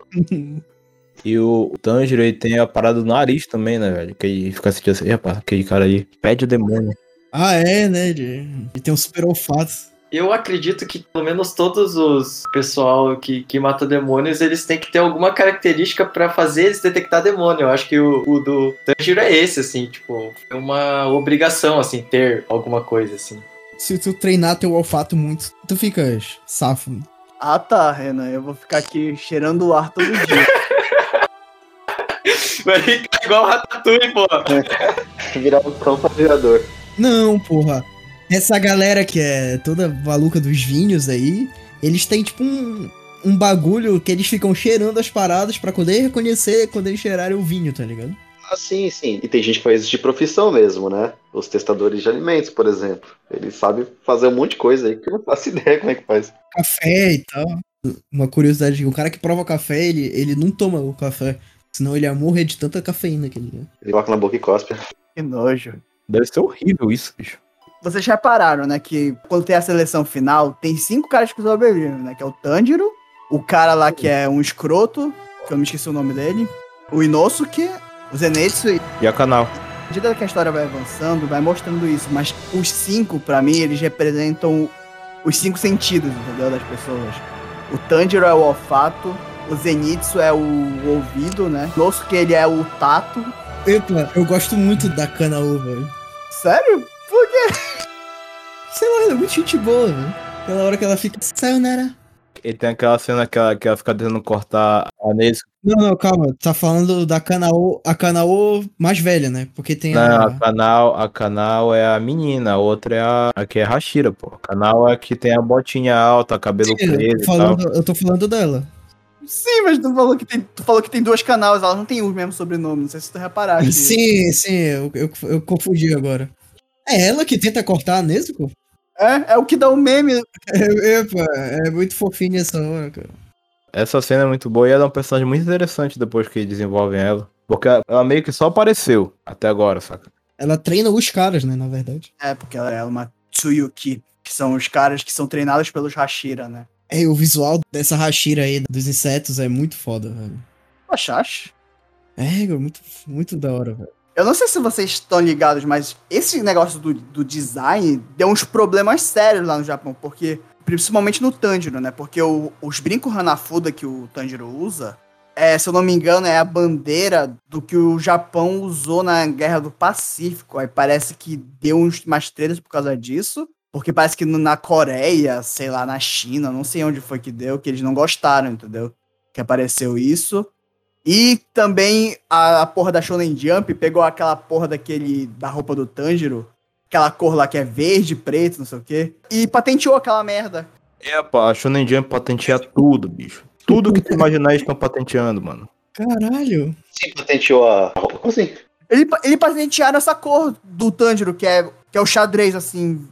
E o Tanjiro, ele tem a parada do nariz também, né, velho? Que ele fica assistindo assim, rapaz, aquele cara ali pede o demônio. Ah, é, né? Ele tem um super olfato. Eu acredito que pelo menos todos os pessoal que, que mata demônios, eles têm que ter alguma característica pra fazer eles detectar demônio. Eu acho que o, o do Tanjiro é esse, assim, tipo, é uma obrigação, assim, ter alguma coisa, assim. Se tu treinar teu olfato muito, tu ficas safo. Ah tá, Renan, eu vou ficar aqui cheirando o ar todo dia. Vai ficar igual o Ratatouille, pô. Virar um cão fazedor. Não, porra. Essa galera que é toda maluca dos vinhos aí, eles têm tipo um, um bagulho que eles ficam cheirando as paradas pra poder reconhecer quando eles cheirarem o vinho, tá ligado? Ah, sim, sim. E tem gente que faz isso de profissão mesmo, né? Os testadores de alimentos, por exemplo. Eles sabem fazer um monte de coisa aí que eu não faço ideia como é que faz. Café e tal. Uma curiosidade, o cara que prova café, ele, ele não toma o café. Senão ele ia morrer de tanta cafeína que ele Ele coloca na boca e cospe. Que nojo. Deve ser horrível isso, bicho. Vocês repararam, né, que quando tem a seleção final, tem cinco caras que sobrevivem, né? Que é o Tanjiro, o cara lá que é um escroto, que eu me esqueci o nome dele, o Inosuke, o Zenitsu e E a canal. À medida que a história vai avançando, vai mostrando isso, mas os cinco, pra mim, eles representam os cinco sentidos, entendeu? Das pessoas. O Tanjiro é o olfato, o Zenitsu é o ouvido, né? O Inosuke, ele é o tato. Epa, eu gosto muito da Kanaô, velho. Sério? Por quê? Sei lá, ela é muito gente boa, velho. Aquela hora que ela fica. Sayonara. Ele tem aquela cena que ela, que ela fica tentando cortar a Nesco. Não, não, calma. Tá falando da Kanaô, a Kanaô mais velha, né? Porque tem Não, a. a canal, a canal é a menina, a outra é a, a que é Hashira, pô. A canal é a que tem a botinha alta, cabelo Sim, eu, preso tô e tal. falando, eu tô falando dela. Sim, mas tu falou que tem, tu falou que tem duas canais, elas não têm o mesmo sobrenome, não sei se tu reparaste. Sim, sim, eu, eu, eu confundi agora. É ela que tenta cortar a Nezuko? É, é o que dá o meme. É, epa, é muito fofinha essa hora, cara. Essa cena é muito boa e ela é um personagem muito interessante depois que desenvolvem ela. Porque ela meio que só apareceu até agora, saca? Ela treina os caras, né, na verdade. É, porque ela é uma Tsuyuki, que são os caras que são treinados pelos Hashira, né? É, o visual dessa Hashira aí, dos insetos, é muito foda, velho. Achaste? É, muito, muito da hora, velho. Eu não sei se vocês estão ligados, mas esse negócio do, do design deu uns problemas sérios lá no Japão, porque. Principalmente no Tanjiro, né? Porque o- os brincos Hanafuda que o Tanjiro usa, é, se eu não me engano, é a bandeira do que o Japão usou na Guerra do Pacífico. Aí parece que deu uns, umas por causa disso. Porque parece que na Coreia, sei lá, na China, não sei onde foi que deu, que eles não gostaram, entendeu? Que apareceu isso. E também a, a porra da Shonen Jump pegou aquela porra daquele da roupa do Tanjiro, aquela cor lá que é verde, preto, não sei o quê, e patenteou aquela merda. É, pá, a Shonen Jump patenteia tudo, bicho. Tudo que tu imaginar eles estão patenteando, mano. Caralho. Sim, patenteou a roupa. Como assim? Ele, ele patentearam essa cor do Tanjiro, que é, que é o xadrez, assim,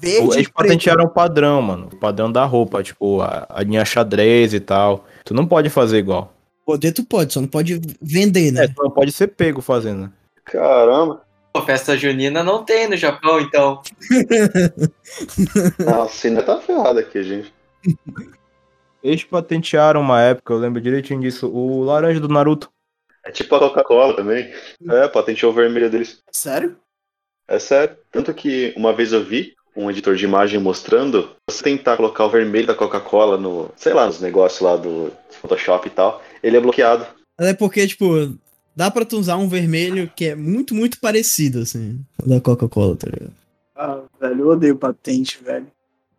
verde Eles preto. patentearam o padrão, mano. O padrão da roupa, tipo, a, a linha xadrez e tal. Tu não pode fazer igual. Poder tu pode, só não pode vender, né? É, tu não pode ser pego fazendo. né? Caramba. Pô, festa junina não tem no Japão, então. Nossa, ainda tá ferrado aqui, gente. Eles patentearam uma época, eu lembro direitinho disso, o laranja do Naruto. É tipo a Coca-Cola também. É, patenteou o vermelho deles. Sério? É sério. Tanto que uma vez eu vi um editor de imagem mostrando, você tentar colocar o vermelho da Coca-Cola no, sei lá, nos negócios lá do Photoshop e tal, ele é bloqueado. É porque, tipo, dá pra tu usar um vermelho que é muito, muito parecido, assim, da Coca-Cola, tá ligado? Ah, velho, eu odeio patente, velho.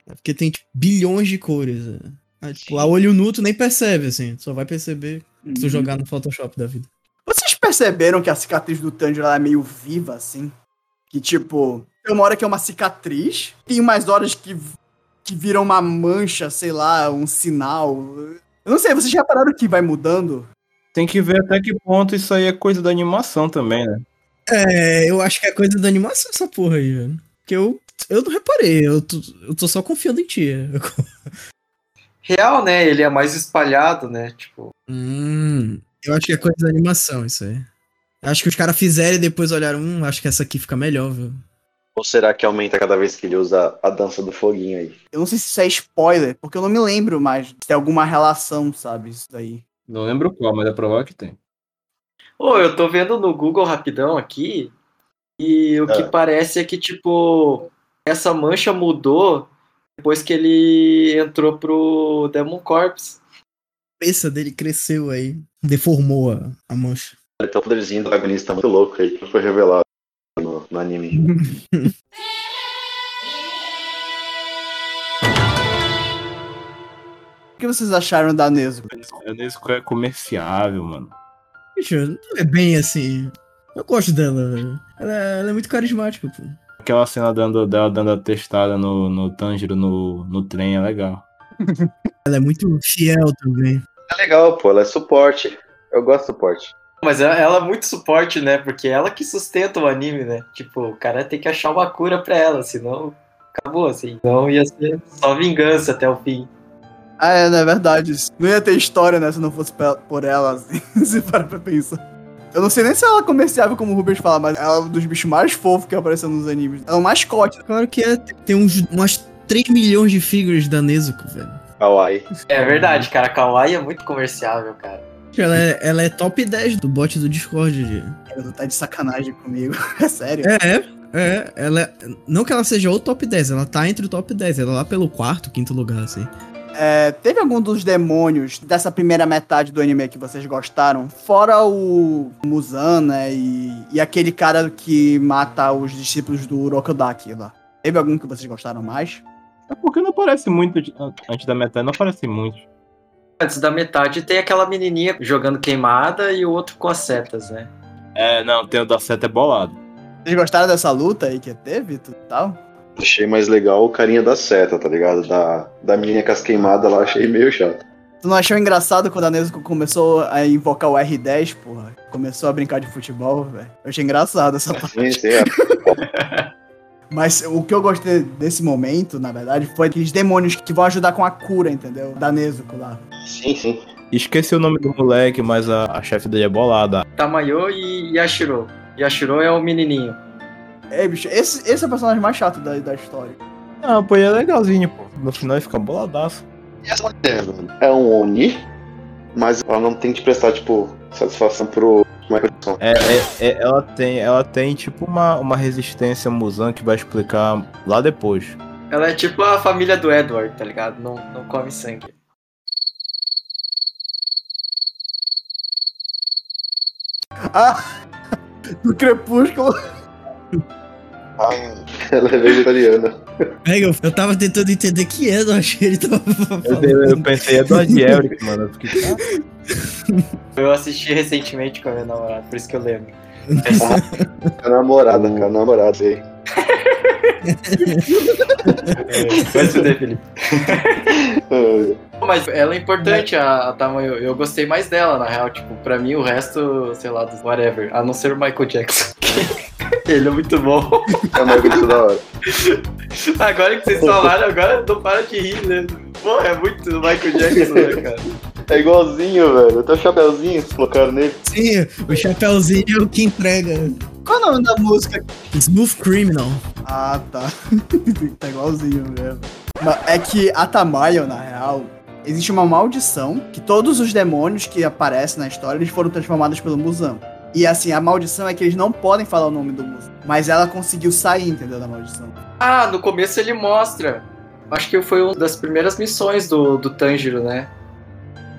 É porque tem, tipo, bilhões de cores. né? Aí, tipo, a olho nu tu nem percebe, assim. Tu só vai perceber se tu Uhum. jogar no Photoshop da vida. Vocês perceberam que a cicatriz do Tanjiro é meio viva, assim? Que, tipo, tem uma hora que é uma cicatriz, tem umas horas que, que viram uma mancha, sei lá, um sinal. Eu não sei, vocês já repararam que vai mudando? Tem que ver até que ponto isso aí é coisa da animação também, né? É, eu acho que é coisa da animação essa porra aí, velho. Porque eu, eu não reparei, eu tô, eu tô só confiando em ti. Real, né? Ele é mais espalhado, né? Tipo, Hum, eu acho que é coisa da animação isso aí. Acho que os caras fizeram e depois olharam, hum, acho que essa aqui fica melhor, viu? Ou será que aumenta cada vez que ele usa a dança do foguinho aí? Eu não sei se isso é spoiler, porque eu não me lembro mais se tem alguma relação, sabe? Isso daí. Não lembro qual, mas é provável que tem. Ô, eu tô vendo no Google rapidão aqui, e o que Ah. parece é que, tipo, essa mancha mudou depois que ele entrou pro Demon Corps. A cabeça dele cresceu aí, deformou a, a mancha. Ele tem um poderzinho do antagonista muito louco aí, que foi revelado no, anime. O que vocês acharam da Nezuko? A Nesco é comerciável, mano. Bicho, não é bem assim. Eu gosto dela, velho. Ela, é- ela é muito carismática, pô. Aquela cena dando, dela dando a testada no, no Tanjiro no, no trem é legal. Ela é muito fiel também. É legal, pô, ela é suporte. Eu gosto de suporte. Mas ela ela é muito suporte, né? Porque é ela que sustenta o anime, né? Tipo, o cara tem que achar uma cura pra ela, senão acabou, assim. Então ia ser só vingança até o fim. Ah, é, não é verdade. Não ia ter história, né, se não fosse por ela, assim, se parar pra pensar. Eu não sei nem se ela é comerciável, como o Rubens fala, mas ela é um dos bichos mais fofos que apareceu nos animes. Ela é um mascote. Claro que é. Tem uns, umas 3 milhões de figuras da Nezuko, velho. Kawaii. É verdade, cara. Kawaii é muito comerciável, cara. Ela é, ela é top 10 do bot do Discord. de- Ela tá de sacanagem comigo. É sério. É, é. É, ela é- Não que ela seja o top 10, ela tá entre o top 10. Ela é lá pelo quarto, quinto lugar, assim. É, teve algum dos demônios dessa primeira metade do anime que vocês gostaram? Fora o Muzan, né? E, e aquele cara que mata os discípulos do Urokodaki lá. Teve algum que vocês gostaram mais? É porque não aparece muito de- antes da metade, não aparece muito. Antes da metade tem aquela menininha jogando queimada e o outro com as setas, né? É, não, tem o da seta é bolado. Vocês gostaram dessa luta aí que teve e tudo tal? Achei mais legal o carinha da seta, tá ligado? Da, da menina com as queimadas lá, achei meio chato. Tu não achou engraçado quando a Nezuko começou a invocar o R10, porra? Começou a brincar de futebol, velho. Eu achei engraçado essa parte. Sim, sim, é. Mas o que eu gostei desse momento, na verdade, foi aqueles demônios que vão ajudar com a cura, entendeu? Da Nezuko lá. sim, sim. Esqueci o nome do moleque, mas a, a chefe dele é bolada. Tamayo e Yashiro. Yashiro é o menininho. É, bicho, esse, esse é o personagem mais chato da, da história. Ah, pô, ele é legalzinho, pô. No final ele fica boladaço. E essa mulher, mano, é um Oni, mas ela não tem que prestar, tipo, satisfação pro Jackson. É, é- é- ela tem, ela tem tipo uma, uma resistência Musan que vai explicar lá depois. Ela é tipo a família do Edward, tá ligado? Não, não come sangue. Do Crepúsculo. Ah, ela é vegetariana. É, eu, eu tava tentando entender que é, eu achei ele tava Eu, falando. eu pensei, é do Elric, mano. Eu fiquei, ah, Eu assisti recentemente com a minha namorada, por isso que eu lembro. Com a namorada, com a namorada aí. Vai se fuder, Felipe. Ah, Mas ela é importante, a, a Tama, eu, eu gostei mais dela, na real. Tipo, pra mim o resto, sei lá, dos whatever. A não ser o Michael Jackson. Ele é muito bom. É uma coisa da hora. Agora que vocês falaram, agora não para de rir, né? Pô, é muito do Michael Jackson, né, cara? É igualzinho, velho. Até o chapeuzinho colocaram nele. Sim, o chapeuzinho é o que entrega. Qual é o nome da música? Smooth Criminal. Ah, tá. tá igualzinho mesmo. É que a Tamayo, na real, existe uma maldição que todos os demônios que aparecem na história, eles foram transformados pelo Musan. E assim, a maldição é que eles não podem falar o nome do Musan. Mas ela conseguiu sair, entendeu, da maldição. Ah, no começo ele mostra. Acho que foi uma das primeiras missões do, do Tanjiro, né?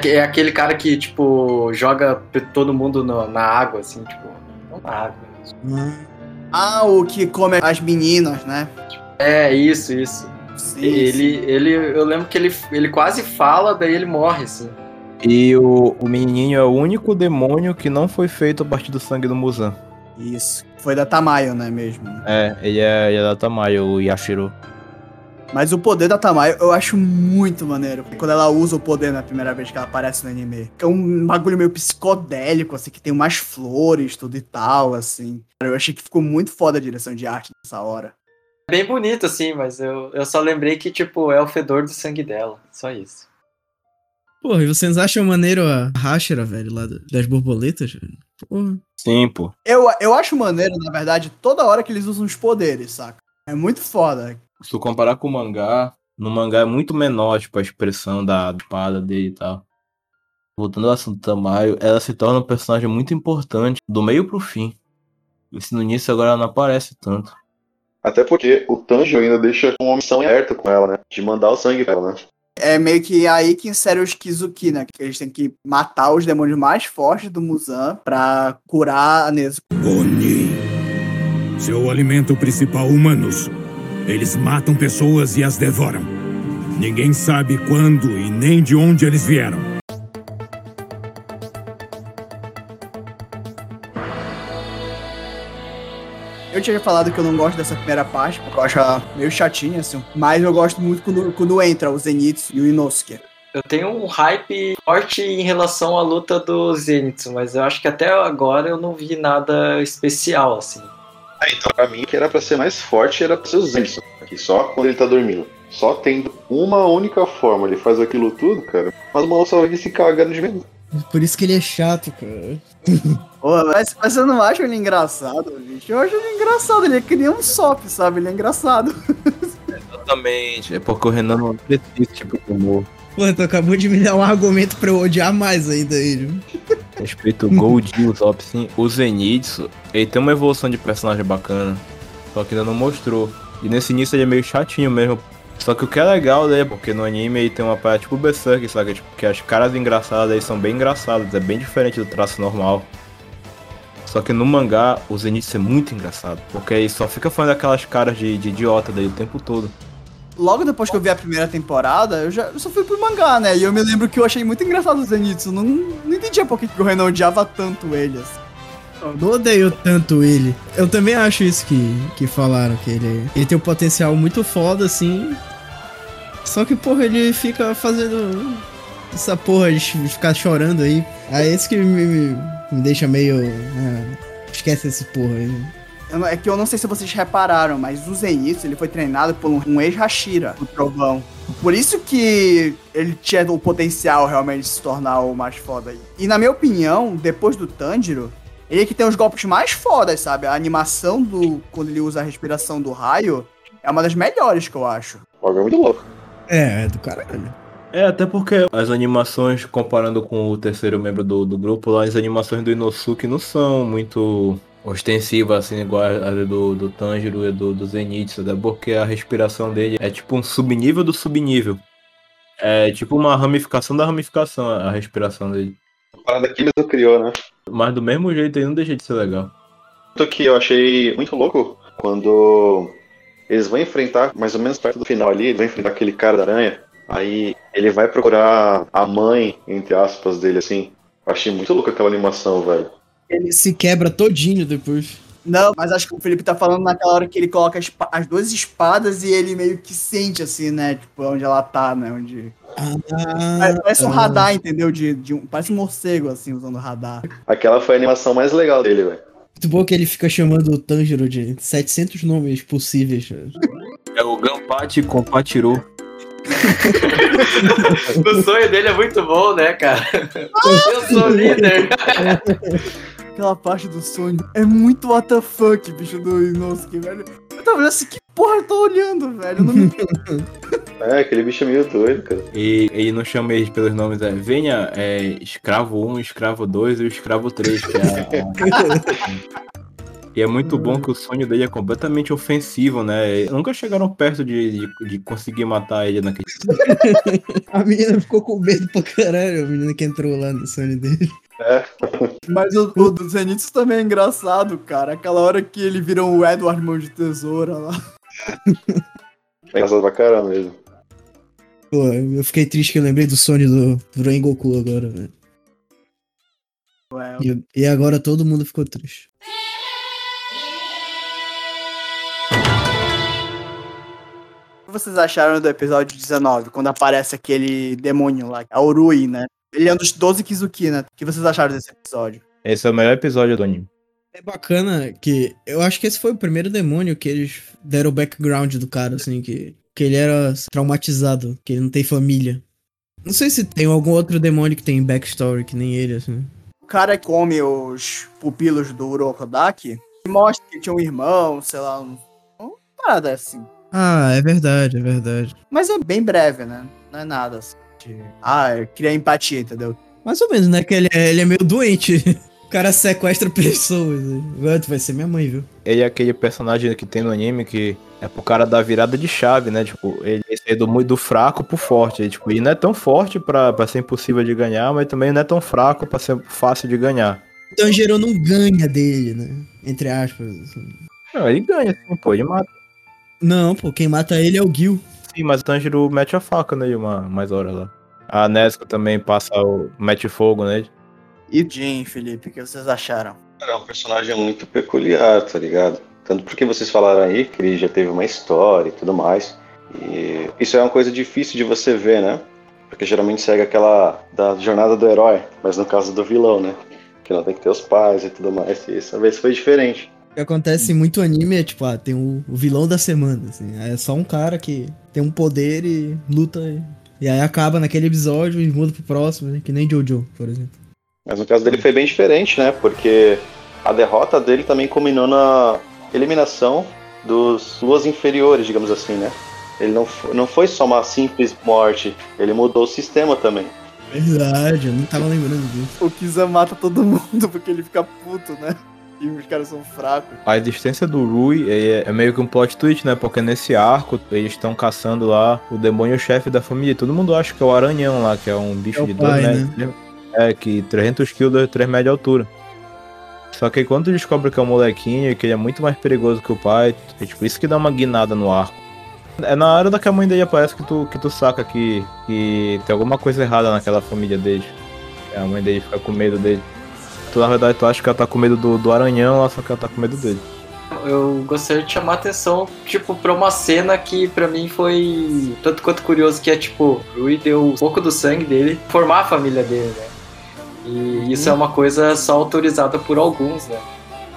É aquele cara que, tipo, joga todo mundo no- na água, assim, tipo. Não na água. Ah, o que come as meninas, né? É, isso, isso. Sim, Ele, ele, eu lembro que ele, ele quase fala, daí ele morre, assim. E o, o menininho é o único demônio que não foi feito a partir do sangue do Musan. Isso. Foi da Tamayo, né, mesmo? É, ele é, ele é da Tamayo, o Yashiro. Mas o poder da Tamayo eu acho muito maneiro. Quando ela usa o poder na primeira vez que ela aparece no anime. É um bagulho meio psicodélico, assim, que tem umas flores, tudo e tal, assim. Eu achei que ficou muito foda a direção de arte nessa hora. É bem bonito, assim, mas eu, eu só lembrei que, tipo, é o fedor do sangue dela. Só isso. Porra, e vocês acham maneiro a Hashira, velho, lá do- das borboletas? velho? Porra. Sim, pô. Eu, eu acho maneiro, na verdade, toda hora que eles usam os poderes, saca? É muito foda. Se tu comparar com o mangá, no mangá é muito menor, tipo, a expressão da espada dele e tal. Voltando ao assunto Tamayo, ela se torna um personagem muito importante do meio pro fim. E se no início agora ela não aparece tanto. Até porque o Tanjo ainda deixa uma missão aberta com ela, né? De mandar o sangue pra ela, né? É meio que aí que insere os Kizuki, né? Que eles têm que matar os demônios mais fortes do Muzan pra curar a Nezuko. Oni. Seu alimento principal, humanos. Eles matam pessoas e as devoram. Ninguém sabe quando e nem de onde eles vieram. Eu tinha falado que eu não gosto dessa primeira parte, porque eu acho ela meio chatinha, assim. Mas eu gosto muito quando, quando entra o Zenitsu e o Inosuke. Eu tenho um hype forte em relação à luta do Zenitsu, mas eu acho que até agora eu não vi nada especial, assim. Ah, então pra mim, que era pra ser mais forte era pra ser o. Que só quando ele tá dormindo. Só tendo uma única forma, ele faz aquilo tudo, cara. Mas o maluco só vai se cagando de medo. Por isso que ele é chato, cara. Pô, mas, mas eu não acho ele engraçado, bicho. Eu acho ele engraçado, ele é que nem um sop, sabe? Ele é engraçado. Exatamente. É porque o Renan não acredita esse tipo de humor. Pô, tu acabou de me dar um argumento pra eu odiar mais ainda ele. Respeito o Gold e o Zop, sim. O Zenitsu, ele tem uma evolução de personagem bacana. Só que ainda não mostrou. E nesse início ele é meio chatinho mesmo. Só que o que é legal, né? Porque no anime ele tem uma parada tipo Berserk, sabe? Tipo, que as caras engraçadas aí são bem engraçadas. É bem diferente do traço normal. Só que no mangá, o Zenitsu é muito engraçado. Porque ele só fica fazendo aquelas caras de, de idiota daí o tempo todo. Logo depois que eu vi a primeira temporada, eu já eu só fui pro mangá, né? E eu me lembro que eu achei muito engraçado o Zenitsu. Não, não entendia por que que o Renan odiava tanto ele, assim. Eu não odeio tanto ele. Eu também acho isso que, que falaram, que ele, ele tem um potencial muito foda, assim. Só que, porra, ele fica fazendo essa porra de ficar chorando aí. É esse que me, me, me deixa meio. ah, esquece esse porra aí. Eu É que eu não sei se vocês repararam, mas o Zenitsu, ele foi treinado por um, um ex-Hashira, o Trovão. Por isso que ele tinha o potencial realmente de se tornar o mais foda aí. E na minha opinião, depois do Tanjiro, ele é que tem os golpes mais fodas, sabe? A animação do. quando ele usa a respiração do raio é uma das melhores que eu acho. O bagulho é muito louco. É, é do caralho. É, até porque as animações, comparando com o terceiro membro do, do grupo lá, as animações do Inosuke não são muito ostensivas, assim, igual a do, do Tanjiro e do, do Zenitsu, até porque a respiração dele é tipo um subnível do subnível. É tipo uma ramificação da ramificação a respiração dele. A parada que mesmo criou, né? Mas do mesmo jeito aí não deixa de ser legal. Tanto que eu achei muito louco quando eles vão enfrentar, mais ou menos perto do final ali, eles vão enfrentar aquele cara da aranha. Aí ele vai procurar a mãe, entre aspas, dele, assim. Eu achei muito louco aquela animação, velho. Ele se quebra todinho depois. Não, mas acho que o Felipe tá falando naquela hora que ele coloca as, as duas espadas e ele meio que sente, assim, né? Tipo, onde ela tá, né? Onde... Ah, Parece um radar, entendeu? De, de um, parece um morcego, assim, usando radar. Aquela foi a animação mais legal dele, velho. Muito bom que ele fica chamando o Tanjiro de 700 nomes possíveis. É o Ganpati Compatiru. O sonho dele é muito bom, né, cara? Eu sou líder. Aquela parte do sonho é muito WTF, bicho do Inosuke, velho. Eu tava olhando assim, que porra eu tô olhando, velho? Eu não me É, aquele bicho é meio doido, cara. E ele não chama eles pelos nomes, é Venha, é Escravo 1, Escravo 2 e o Escravo 3, que é a- E é muito bom que o sonho dele é completamente ofensivo, né? Nunca chegaram perto de, de, de conseguir matar ele naquele. A menina ficou com medo pra caralho, a menina que entrou lá no sonho dele. Mas o, o do Zenitsu também é engraçado, cara. Aquela hora que ele vira o Edward Mão de Tesoura lá. É engraçado pra caramba mesmo. Pô, eu fiquei triste que eu lembrei do sonho do, do Rengoku agora, velho. E, e agora todo mundo ficou triste. Que vocês acharam do episódio 19, quando aparece aquele demônio lá, a Urui, né? Ele é um dos 12 Kizuki, né? O que vocês acharam desse episódio? Esse é o melhor episódio do anime. É bacana que eu acho que esse foi o primeiro demônio que eles deram o background do cara, assim, que, que ele era traumatizado, que ele não tem família. Não sei se tem algum outro demônio que tem backstory que nem ele, assim. O cara come os pupilos do Urokodaki e mostra que tinha um irmão, sei lá, um... uma parada assim. Ah, é verdade, é verdade. Mas é bem breve, né? Não é nada assim. de- Ah, cria empatia, entendeu? Mais ou menos, né? Que ele é, ele é meio doente. O cara sequestra pessoas. né? Agora tu vai ser minha mãe, viu? Ele é aquele personagem que tem no anime que é pro cara dar virada de chave, né? Tipo, ele é do, muito do fraco pro forte. Ele, tipo, ele não é tão forte pra, pra ser impossível de ganhar, mas também não é tão fraco pra ser fácil de ganhar. O Tanjiro não ganha dele, né? Entre aspas. assim. Não, ele ganha, sim, pô, ele mata. Não, pô, quem mata ele é o Gil. Sim, mas o Tanjiro mete a faca nele uma mais hora lá. A Nesco também passa o. mete fogo nele. E Jin, Felipe, o que vocês acharam? É um personagem muito peculiar, tá ligado? Tanto porque vocês falaram aí que ele já teve uma história e tudo mais. E isso é uma coisa difícil de você ver, né? Porque geralmente segue aquela da jornada do herói, mas no caso do vilão, né? Que não tem que ter os pais e tudo mais. E essa vez foi diferente. O que acontece em muito anime é, tipo, ah, tem o, o vilão da semana, assim. É só um cara que tem um poder e luta. E, e aí acaba naquele episódio e muda pro próximo, né? Que nem Jojo, por exemplo. Mas no caso dele foi bem diferente, né? Porque a derrota dele também culminou na eliminação dos luas inferiores, digamos assim, né? Ele não, não foi só uma simples morte, ele mudou o sistema também. Verdade, eu não tava lembrando disso. O Kiza mata todo mundo porque ele fica puto, né? E os caras são fracos. A existência do Rui é, é meio que um plot twist, né? Porque nesse arco eles estão caçando lá o demônio-chefe da família. Todo mundo acha que é o Aranhão lá, que é um bicho É de pai, 2 metros. É, que 300 quilos, 3 metros de altura. Só que aí quando tu descobre que é um molequinho e que ele é muito mais perigoso que o pai, é tipo isso que dá uma guinada no arco. É na hora da que a mãe dele aparece que tu, que tu saca que, que tem alguma coisa errada naquela família dele. A mãe dele fica com medo dele. Tu, na verdade, tu acha que ela tá com medo do, do aranhão, ela só que ela tá com medo dele. Eu gostaria de chamar a atenção, tipo, pra uma cena que pra mim foi tanto quanto curioso, que é tipo, o Rui deu um pouco do sangue dele, formar a família dele, né? E isso é uma coisa só autorizada por alguns, né?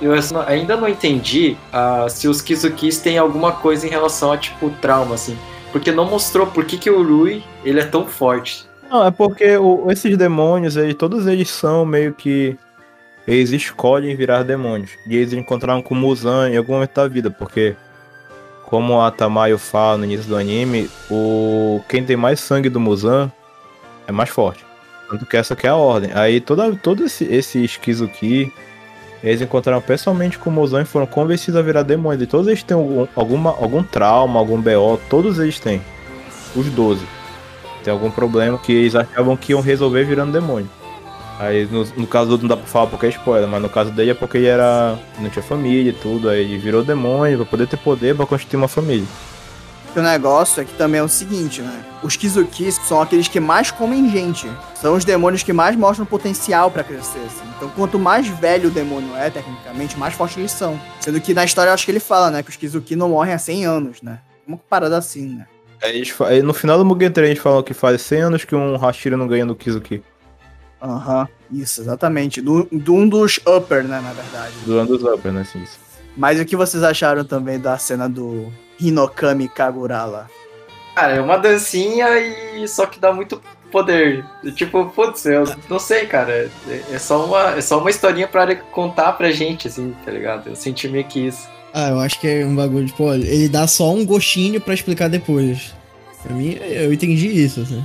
Eu ainda não entendi ah, se os Kizukis têm alguma coisa em relação a, tipo, trauma, assim. Porque não mostrou por que, que o Rui, ele é tão forte. Não, é porque o- esses demônios, eles, todos eles são meio que. Eles escolhem virar demônios. E eles encontraram com Muzan em algum momento da vida, porque. Como a Tamayo fala no início do anime, o quem tem mais sangue do Muzan é mais forte. Tanto que essa aqui é a ordem. Aí toda, todo esse, esse Shikizuki, eles encontraram pessoalmente com o Mozão e foram convencidos a virar demônio. E todos eles têm algum, alguma, algum trauma, algum BO, todos eles têm. Os 12. Tem algum problema que eles achavam que iam resolver virando demônio. Aí no, no caso do outro não dá pra falar porque é spoiler, mas no caso dele é porque ele era. não tinha família e tudo, aí ele virou demônio pra poder ter poder pra constituir uma família. O negócio é que também é o seguinte, né? Os Kizukis são aqueles que mais comem gente. São os demônios que mais mostram potencial pra crescer, assim. Então, quanto mais velho o demônio é, tecnicamente, mais forte eles são. Sendo que na história eu acho que ele fala, né? Que os Kizuki não morrem há 100 anos, né? Uma parada assim, né? Aí, no final do Mugen Train eles falam que faz 100 anos que um Hashira não ganha do Kizuki. Aham, isso, exatamente. Do, do um dos Upper, né, na verdade. Do ano dos Upper, né? Isso. Mas o que vocês acharam também da cena do Hinokami Kagura lá? Cara, é uma dancinha e só que dá muito poder. Tipo, putz, eu não sei, cara. É, é só uma, é só uma historinha pra contar pra gente, assim, tá ligado? Eu senti meio que isso. Ah, eu acho que é um bagulho, tipo, olha, ele dá só um gostinho pra explicar depois. Pra mim, eu entendi isso, assim.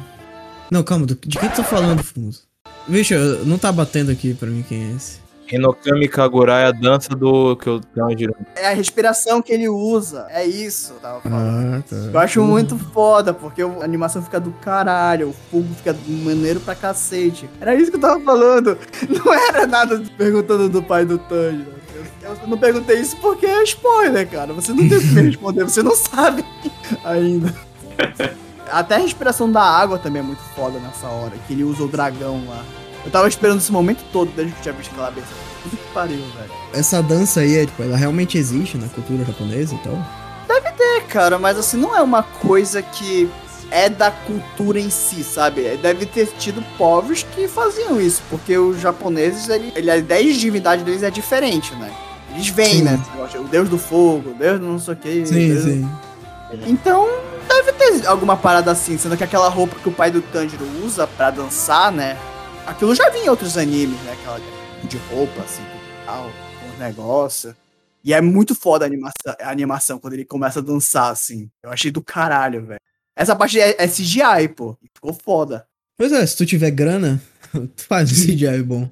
Não, calma, do- de quem tu tá falando, Fuso? Vixe, não tá batendo aqui pra mim quem é esse. Hinokami Kagura é a dança do que eu tenho girando. É a respiração que ele usa. É isso, eu tava falando. Ah, tá. Eu acho muito foda, porque a animação fica do caralho, o fogo fica maneiro pra cacete. Era isso que eu tava falando. Não era nada perguntando do pai do Tanjiro. Eu, eu não perguntei isso porque é spoiler, cara. Você não tem o que me responder, você não sabe ainda. Até a respiração da água também é muito foda nessa hora, que ele usa o dragão lá. Eu tava esperando esse momento todo desde que eu tinha visto aquela abertura. Puta que pariu, velho. Essa dança aí, é, tipo, ela realmente existe na cultura japonesa e tal? É, cara, mas assim, não é uma coisa que é da cultura em si, sabe? Deve ter tido povos que faziam isso, porque os japoneses, ele, ele, a ideia de divindade deles é diferente, né? Eles veem, Sim. né? O deus do fogo, o deus do não sei o que. Sim, sim. Então, deve ter alguma parada assim, sendo que aquela roupa que o pai do Tanjiro usa pra dançar, né? Aquilo já vinha em outros animes, né? Aquela de roupa, assim, e tal, com os negócios. E é muito foda a animação, a animação quando ele começa a dançar, assim. Eu achei do caralho, velho. Essa parte é, é CGI, pô. Ficou foda. Pois é, se tu tiver grana, tu faz um CGI bom.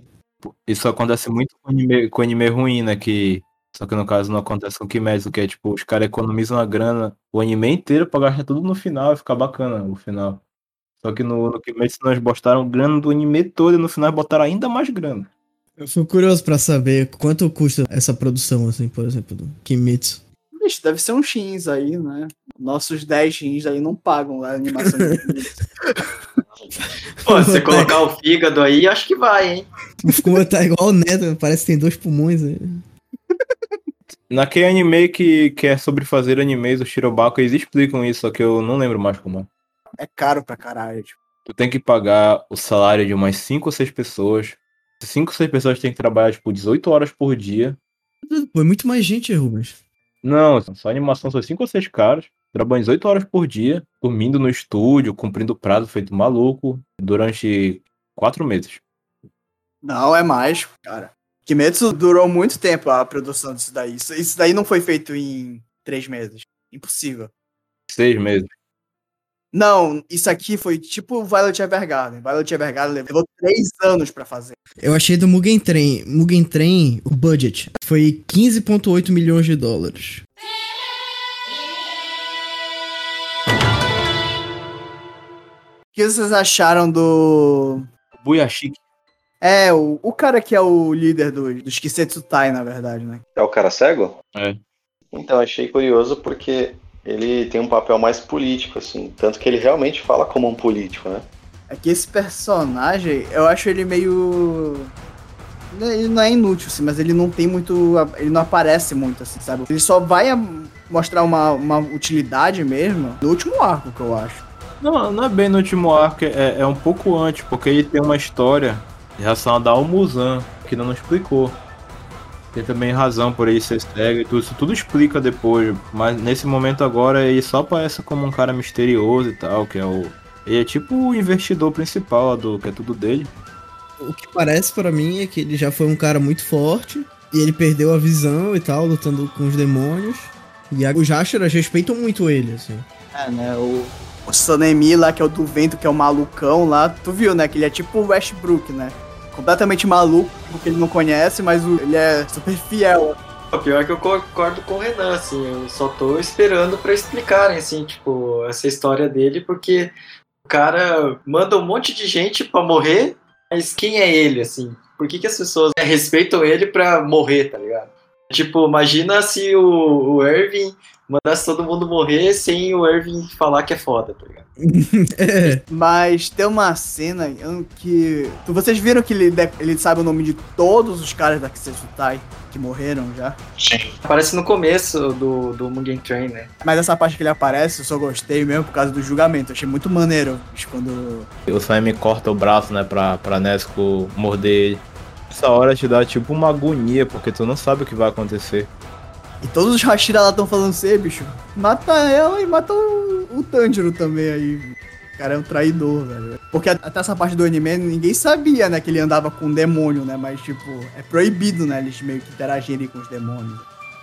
Isso acontece muito com anime, com anime ruim, né? Que. Só que no caso não acontece com o Kimetsu, que é tipo, os caras economizam a grana o anime inteiro pra gastar tudo no final e ficar bacana o final. Só que no, no Kimetsu nós botaram grana do anime todo e no final botaram ainda mais grana. Eu fico curioso pra saber quanto custa essa produção, assim, por exemplo, do Kimetsu. Bicho, deve ser um X aí, né? Nossos 10 X aí não pagam a animação de Pô, se você colocar o fígado aí, acho que vai, hein? Ficou tá igual o Neto, parece que tem dois pulmões aí. Naquele anime que, que é sobre fazer animes, o Shirobako, eles explicam isso, só que eu não lembro mais como é. É caro pra caralho, tipo. Tu tem que pagar o salário de umas 5 ou 6 pessoas. 5 ou 6 pessoas têm que trabalhar, tipo, 18 horas por dia. Pô, é muito mais gente, Rubens. Não, só animação são 5 ou 6 caras. Trabalham 18 horas por dia, dormindo no estúdio, cumprindo prazo feito maluco, durante 4 meses. Não, é mais, cara. Kimetsu durou muito tempo a produção disso daí. Isso, isso daí não foi feito em três meses. Impossível. 6 meses. Não, isso aqui foi tipo Violet Evergarden. Violet Evergarden levou três anos pra fazer. Eu achei do Mugen Train. Mugen Train, o budget foi 15,8 milhões de dólares. O que vocês acharam do. Buyashiki. É, o, o cara que é o líder dos do Kisetsu Tai, na verdade, né? É o cara cego? É. Então, achei curioso porque ele tem um papel mais político, assim. Tanto que ele realmente fala como um político, né? É que esse personagem, eu acho ele meio. Ele não é inútil, assim, mas ele não tem muito. Ele não aparece muito, assim, sabe? Ele só vai mostrar uma, uma utilidade mesmo no último arco, que eu acho. Não, não é bem no último arco, é, é um pouco antes, porque ele tem uma história relacionada ao Muzan, que ainda não explicou. Tem também razão por ele ser cego e tudo, isso tudo explica depois, mas nesse momento agora ele só aparece como um cara misterioso e tal, que é o. Ele é tipo o investidor principal do que é tudo dele. O que parece pra mim é que ele já foi um cara muito forte e ele perdeu a visão e tal, lutando com os demônios. E a- os Jashiras respeitam muito ele, assim. É, né? O, O Sanemi lá, que é o do vento, que é o malucão lá. Tu viu, né? Que ele é tipo o Westbrook, né? Completamente maluco, porque ele não conhece, mas ele é super fiel. O pior é que eu concordo com o Renan, assim, eu só tô esperando pra explicarem, assim, tipo, essa história dele, porque o cara manda um monte de gente pra morrer, mas quem é ele, assim? Por que, que as pessoas respeitam ele pra morrer, tá ligado? Tipo, imagina se o, o Irving mandasse todo mundo morrer sem o Irving falar que é foda, tá ligado? Mas tem uma cena em que. Vocês viram que ele, ele sabe o nome de todos os caras da Kisetsutai que morreram já? Aparece no começo do, do Mugen Train, né? Mas essa parte que ele aparece, eu só gostei mesmo por causa do julgamento. Eu achei muito maneiro quando. O Slime corta o braço, né, pra, pra Nesco morder ele. Essa hora te dá tipo uma agonia, porque tu não sabe o que vai acontecer. E todos os Hashira lá estão falando assim, "Ei, bicho, mata ela e mata o, o Tanjiro também aí. O cara é um traidor, velho. Porque até essa parte do anime ninguém sabia, né, que ele andava com um demônio, né? Mas, tipo, é proibido, né, eles meio que interagirem com os demônios.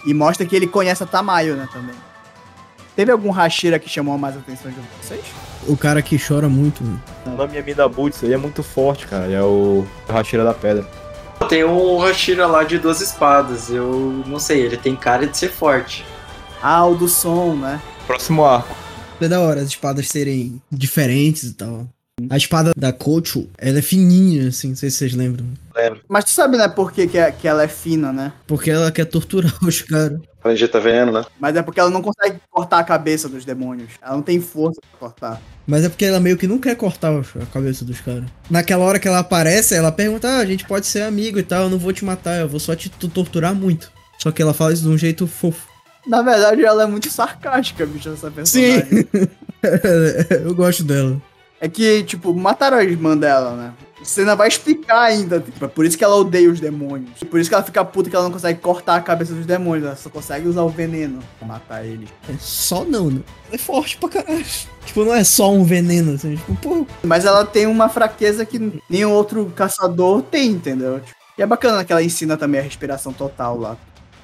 E mostra que ele conhece a Tamayo, né, também. Teve algum Hashira que chamou mais a atenção de vocês? o cara que chora muito. O nome é Midabutsu, ele é muito forte, cara. Ele é o Hashira da Pedra. Tem um Hashira lá de duas espadas, eu não sei, ele tem cara de ser forte. Ah, o do som, né? Próximo arco. É da hora as espadas serem diferentes e tal. A espada da Kocho, ela é fininha, assim, não sei se vocês lembram. Mas tu sabe, né, por que, que, é- que ela é fina, né? Porque ela quer torturar os caras. Pra injetar veneno, né? Mas é porque ela não consegue cortar a cabeça dos demônios. Ela não tem força pra cortar. Mas é porque ela meio que não quer cortar a cabeça dos caras. Naquela hora que ela aparece, ela pergunta: ah, a gente pode ser amigo e tal, eu não vou te matar, eu vou só te tu- torturar muito. Só que ela fala isso de um jeito fofo. Na verdade, ela é muito sarcástica, bicho, essa personagem. Sim! eu gosto dela. É que, tipo, mataram a irmã dela, né? Você ainda vai explicar ainda. Tipo, é por isso que ela odeia os demônios. E por isso que ela fica puta que ela não consegue cortar a cabeça dos demônios. Ela só consegue usar o veneno pra matar eles. É só não, né? Ela é forte pra caralho. Tipo, não é só um veneno, assim. Tipo, pô, Mas ela tem uma fraqueza que nenhum outro caçador tem, entendeu? Tipo, e é bacana que ela ensina também a respiração total lá.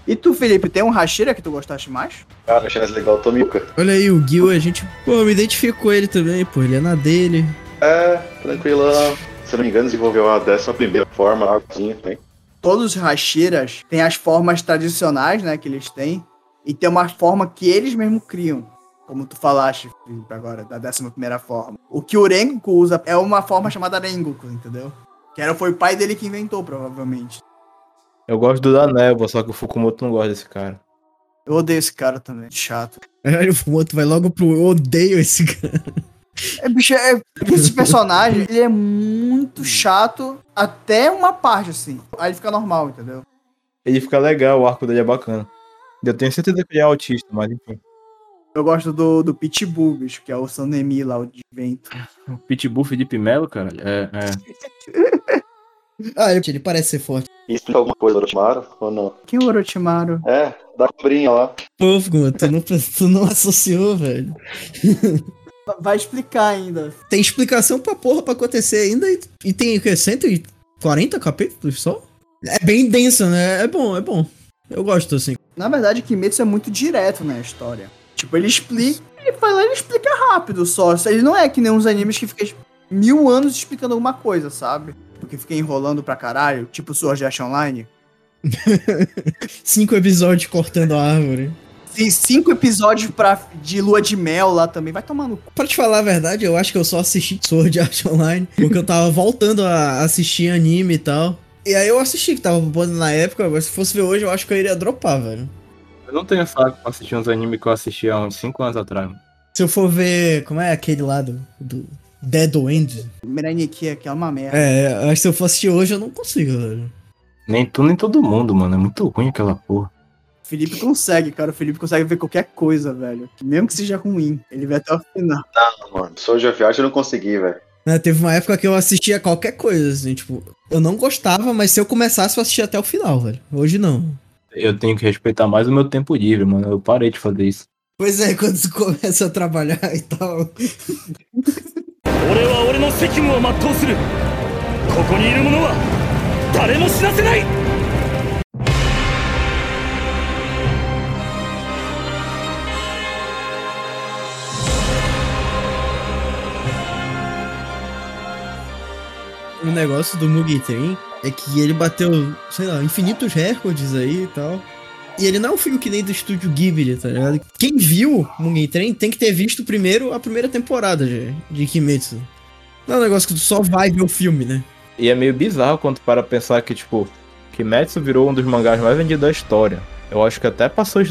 E tu, Felipe, tem um Hashira que tu gostaste mais? Cara, achei mais legal o Tomika. olha aí, o Gil, a gente. Pô, eu me identifico com ele também, pô. Ele é na dele. É, tranquilão. Se não me engano, desenvolveu a décima primeira forma, algozinha também. Todos os Hashiras têm as formas tradicionais, né, que eles têm. E tem uma forma que eles mesmos criam. Como tu falaste, Felipe, agora, da décima primeira forma. O que o Rengoku usa é uma forma chamada Rengoku, entendeu? Que era, foi o pai dele que inventou, provavelmente. Eu gosto do da névoa, só que o Fukumoto não gosta desse cara. Eu odeio esse cara também, chato. Aí o outro vai logo pro. Eu odeio esse cara. É, bicho, é, esse personagem, ele é muito chato até uma parte, assim. Aí ele fica normal, entendeu? Ele fica legal, o arco dele é bacana. Eu tenho certeza que ele é autista, mas enfim. Eu gosto do, do Pitbull, bicho, que é o Sanemi lá, o de vento. O Pitbull Felipe Melo, cara, é, é. Ah, ele, parece ser forte. Isso é alguma coisa do Orochimaru ou não? Quem é o Orochimaru? É, da cobrinha lá. Pô, tu não, tu não associou, velho. Va- Vai explicar ainda. Tem explicação pra porra pra acontecer ainda e, e tem o quê? 140 capítulos só? É bem denso, né? É bom, é bom. Eu gosto assim. Na verdade, Kimetsu é muito direto na história. Tipo, ele explica. Ele vai lá e ele explica rápido só. Ele não é que nem uns animes que ficam mil anos explicando alguma coisa, sabe? Porque fica enrolando pra caralho, tipo Sword Art Online. Cinco episódios cortando a árvore. Tem cinco episódios pra, de lua de mel lá também. Vai tomar no cu. Pra te falar a verdade, eu acho que eu só assisti Sword Art Online. Porque eu tava voltando a assistir anime e tal. E aí eu assisti, que tava bombando na época, mas se fosse ver hoje, eu acho que eu iria dropar, velho. Eu não tenho saco pra assistir uns animes que eu assisti há uns 5 anos atrás. mano. Se eu for ver. Como é aquele lado? Do Dead End? Miraniki, que é uma merda. É, acho que se eu for assistir hoje, eu não consigo, velho. Nem tu, nem todo mundo, mano. É muito ruim aquela porra. O Felipe consegue, cara. O Felipe consegue ver qualquer coisa, velho. Mesmo que seja ruim. Ele vai até o final. Não, mano. Sword of Art eu não consegui, velho. Né, teve uma época que eu assistia qualquer coisa, assim, tipo, eu não gostava, mas se eu começasse, eu assistia até o final, velho. Hoje não. Eu tenho que respeitar mais o meu tempo livre, mano. Eu parei de fazer isso. Pois é, quando você começa a trabalhar e tal. い negócio do Mugen Train é que ele bateu, sei lá, infinitos recordes aí e tal. E ele não é um filme que nem do estúdio Ghibli, tá ligado? Quem viu Mugen Train tem que ter visto primeiro a primeira temporada de, de Kimetsu. Não é um negócio que tu só vai ver o filme, né? E é meio bizarro quando tu para pensar que, tipo, Kimetsu virou um dos mangás mais vendidos da história. Eu acho que até passou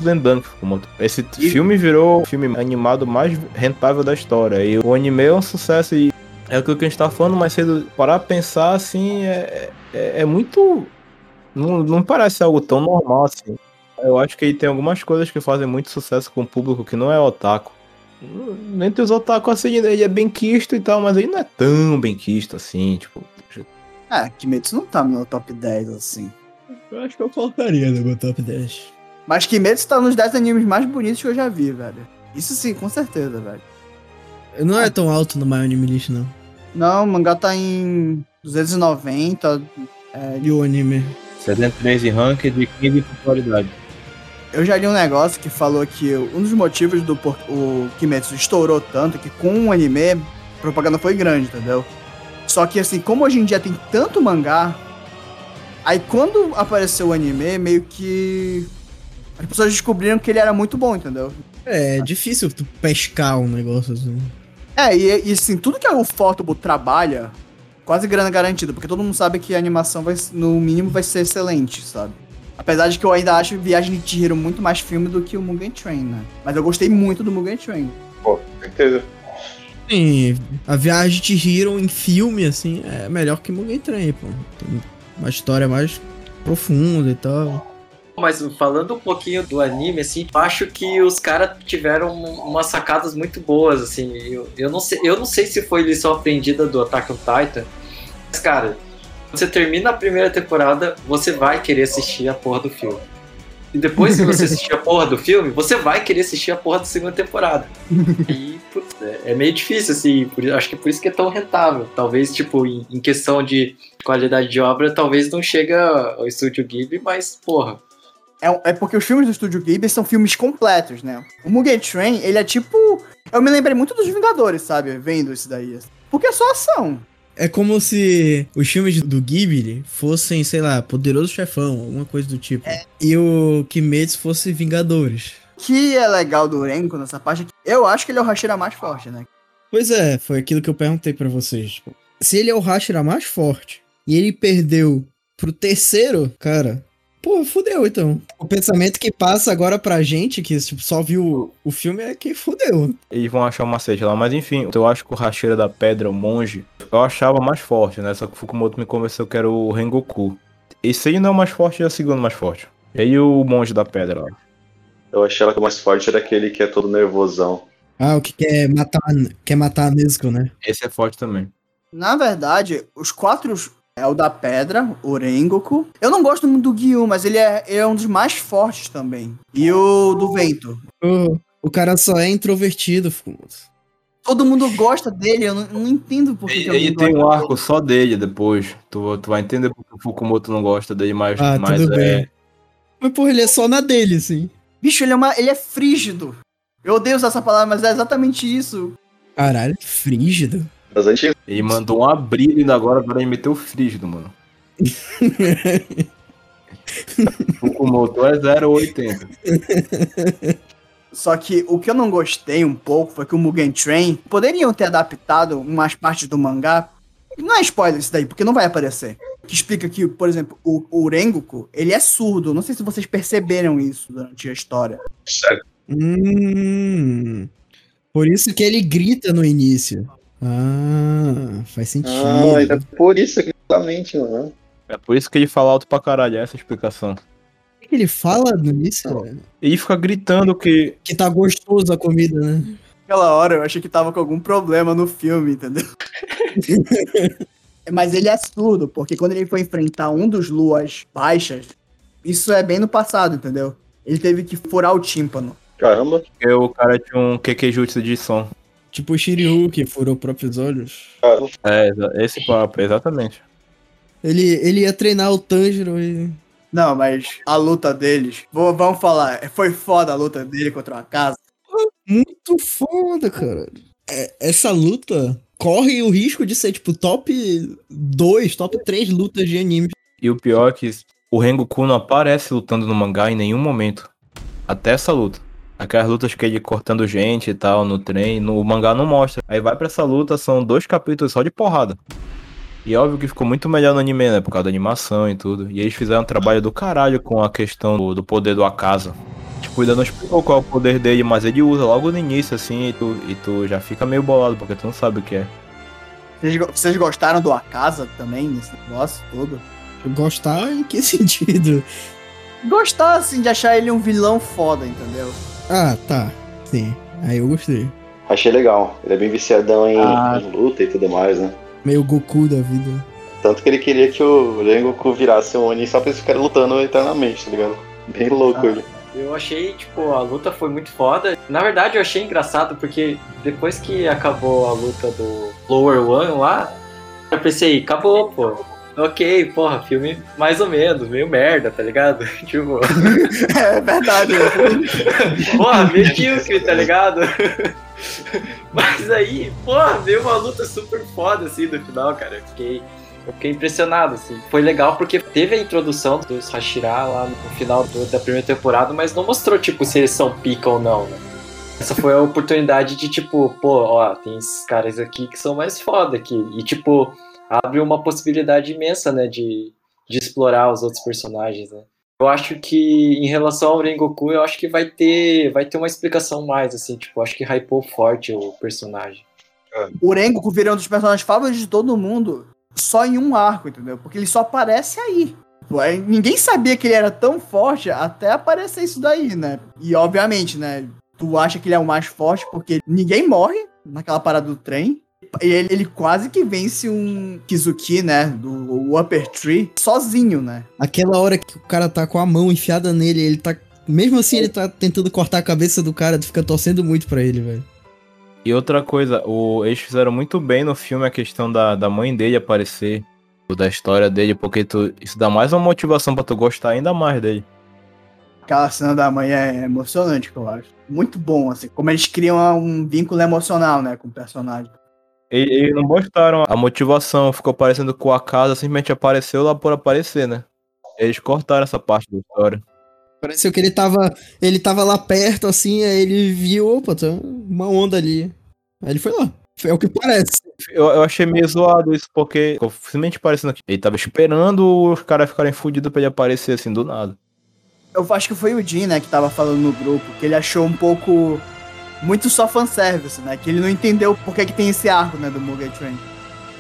como- Esse filme virou o filme animado mais rentável da história. E o anime é um sucesso e é aquilo que a gente tava falando mais cedo. Parar pra pensar, assim, é, é, é muito... Não, não parece algo tão normal, assim. Eu acho que aí tem algumas coisas que fazem muito sucesso com o público que não é otaku. Entre os otaku, assim, ele é bem quisto e tal, mas ele não é tão bem quisto, assim, tipo... É, Kimetsu não tá no meu top 10, assim. Eu acho que eu colocaria no meu top 10. Mas Kimetsu tá nos 10 animes mais bonitos que eu já vi, velho. Isso sim, com certeza, velho. Não é tão alto no My Anime List, não. Não, o mangá tá em 290. É, E o anime? 73 em rank de 15 em popularidade. eu já li um negócio que falou que um dos motivos do por o Kimetsu estourou tanto que com o anime a propaganda foi grande, entendeu? Só que assim, como hoje em dia tem tanto mangá, aí quando apareceu o anime, meio que as pessoas descobriram que ele era muito bom, entendeu? É, é difícil tu pescar um negócio assim. É, e, e assim, tudo que o Photobu trabalha, quase grana garantida, porque todo mundo sabe que a animação vai, no mínimo vai ser excelente, sabe? Apesar de que eu ainda acho Viagem de Chihiro muito mais filme do que o Mugen Train, né? Mas eu gostei muito do Mugen Train. Pô, com certeza. Sim, a viagem de Hero em filme, assim, é melhor que Mugen Train, pô. Tem uma história mais profunda e tal. Mas falando um pouquinho do anime, assim, acho que os caras tiveram umas sacadas muito boas, assim. Eu, eu, não sei, eu não sei se foi lição aprendida do Attack on Titan, mas, cara, você termina a primeira temporada, você vai querer assistir a porra do filme. E depois que você assistir a porra do filme, você vai querer assistir a porra da segunda temporada. E, putz, é, é meio difícil, assim, por, acho que por isso que é tão rentável. Talvez, tipo, em, em questão de qualidade de obra, talvez não chega ao estúdio Ghibli, mas, porra, É, é porque os filmes do Estúdio Ghibli são filmes completos, né? O Mugen Train, ele é tipo... Eu me lembrei muito dos Vingadores, sabe? Vendo isso daí. Porque é só ação. É como se os filmes do Ghibli fossem, sei lá, Poderoso Chefão, alguma coisa do tipo. E o Kimetsu fosse Vingadores. O que é legal do Renko nessa parte é que eu acho que ele é o Hashira mais forte, né? Pois é, foi aquilo que eu perguntei pra vocês. Tipo, se ele é o Hashira mais forte e ele perdeu pro terceiro, cara, pô, fudeu então. O pensamento que passa agora pra gente, que tipo, só viu o filme, é que fudeu. Eles vão achar um macete lá, mas enfim, eu acho que o Racheira da Pedra, o monge, eu achava mais forte, né? Só que o Fukumoto me convenceu que era o Rengoku. Esse aí não é o mais forte, é o segundo mais forte. E aí o monge da pedra lá. Eu achei ela que o mais forte era aquele que é todo nervosão. Ah, o que quer matar, quer matar a Nezuko, né? Esse é forte também. Na verdade, os quatro é o da pedra, o Rengoku. Eu não gosto muito do Gyu, mas ele é, ele é um dos mais fortes também. E o do vento. O, o cara só é introvertido, Fukumoto. Todo mundo gosta dele, eu não, não entendo por que E alguém tem um arco só dele depois. Tu, tu vai entender porque o Fukumoto não gosta dele, mas, Ah, mas tudo é. bem. Mas, porra, ele é só na dele, assim. Bicho, ele é, uma, ele é frígido. Eu odeio usar essa palavra, mas é exatamente isso. Caralho, frígido. Das antigas. Ele mandou um abrir ainda agora, agora ele meteu frígido, mano. Fukumoto é 080. Só que o que eu não gostei um pouco foi que o Mugen Train poderiam ter adaptado umas partes do mangá. Não é spoiler isso daí, porque não vai aparecer. Que explica que, por exemplo, o, o Rengoku, ele é surdo. Não sei se vocês perceberam isso durante a história. Sério. Hum. Por isso que ele grita no início. Ah, faz sentido. Ah, é por isso que exatamente, mano. É por isso que ele fala alto pra caralho, essa é explicação. O que ele fala no início? Ele fica gritando que. Que tá gostoso a comida, né? Aquela hora eu achei que tava com algum problema no filme, entendeu? Mas ele é surdo, porque quando ele foi enfrentar um dos luas baixas, isso é bem no passado, entendeu? Ele teve que furar o tímpano. Caramba. que o cara tinha um Kekejutsu de som. Tipo o Shiryu que furou próprios olhos. É, esse papo, exatamente. Ele, ele ia treinar o Tanjiro e. Não, mas a luta deles, vou- vamos falar, foi foda a luta dele contra uma casa. Muito foda, cara. É, essa luta corre o risco de ser, tipo, top 2, top 3 lutas de anime. E o pior é que o Rengoku não aparece lutando no mangá em nenhum momento. Até essa luta. Aquelas lutas que ele cortando gente e tal no trem, no mangá não mostra. Aí vai pra essa luta, são dois capítulos só de porrada. E óbvio que ficou muito melhor no anime, né? Por causa da animação e tudo. E eles fizeram um trabalho do caralho com a questão do, do poder do Akasa. Tipo, ainda não explicou qual é o poder dele, mas ele usa logo no início, assim, e tu, e tu já fica meio bolado, porque tu não sabe o que é. Vocês, vocês gostaram do Akasa também, nesse negócio todo? Gostar em que sentido? Gostar, assim, de achar ele um vilão foda, entendeu? Ah, tá. Sim. Aí eu gostei. Achei legal. Ele é bem viciadão em, Ah. em luta e tudo mais, né? Meio Goku da vida. Tanto que ele queria que o Rengoku virasse um Oni só pra eles ficarem lutando eternamente, tá ligado? Bem louco ele. Eu achei, tipo, a luta foi muito foda. Na verdade, eu achei engraçado porque depois que acabou a luta do Lower One lá, eu pensei, acabou, pô. Ok, porra, filme mais ou menos, meio merda, tá ligado? tipo, É verdade. porra, medíocre, tá ligado? Mas aí, porra, veio uma luta super foda, assim, no final, cara. Eu fiquei, eu fiquei impressionado, assim. Foi legal porque teve a introdução dos Hashira lá no final do- da primeira temporada, mas não mostrou, tipo, se eles são pica ou não, né? Essa foi a oportunidade de, tipo, pô, ó, tem esses caras aqui que são mais foda aqui. E, tipo, abre uma possibilidade imensa, né, de, de explorar os outros personagens, né? Eu acho que em relação ao Rengoku, eu acho que vai ter, vai ter uma explicação mais, assim, tipo, acho que hypou forte o personagem. O Rengoku vira um dos personagens favoritos de todo mundo só em um arco, entendeu? Porque ele só aparece aí. Pô, aí Ninguém sabia que ele era tão forte até aparecer isso daí, né? E obviamente, né? Tu acha que ele é o mais forte porque ninguém morre naquela parada do trem. E ele, ele quase que vence um Kizuki, né? Do o Upper Tree, sozinho, né? Aquela hora que o cara tá com a mão enfiada nele, ele tá. Mesmo assim, ele tá tentando cortar a cabeça do cara, tu fica torcendo muito pra ele, velho. E outra coisa, o, eles fizeram muito bem no filme a questão da, da mãe dele aparecer, da história dele, porque tu, isso dá mais uma motivação pra tu gostar ainda mais dele. Aquela cena da mãe é emocionante, eu acho. Muito bom, assim. Como eles criam um vínculo emocional, né? Com o personagem. Eles, eles não mostraram a motivação, ficou parecendo com a casa, simplesmente apareceu lá por aparecer, né? Eles cortaram essa parte da história. Pareceu que ele tava. Ele tava lá perto, assim, aí ele viu, opa, tem uma onda ali. Aí ele foi lá. É o que parece. Eu, eu achei meio zoado isso, porque ficou simplesmente parecendo que ele tava esperando os caras ficarem fudidos pra ele aparecer assim do nada. Eu acho que foi o Jin, né, que tava falando no grupo, que ele achou um pouco. Muito só fanservice, né? Que ele não entendeu por que, que tem esse arco, né, do Mugen Train.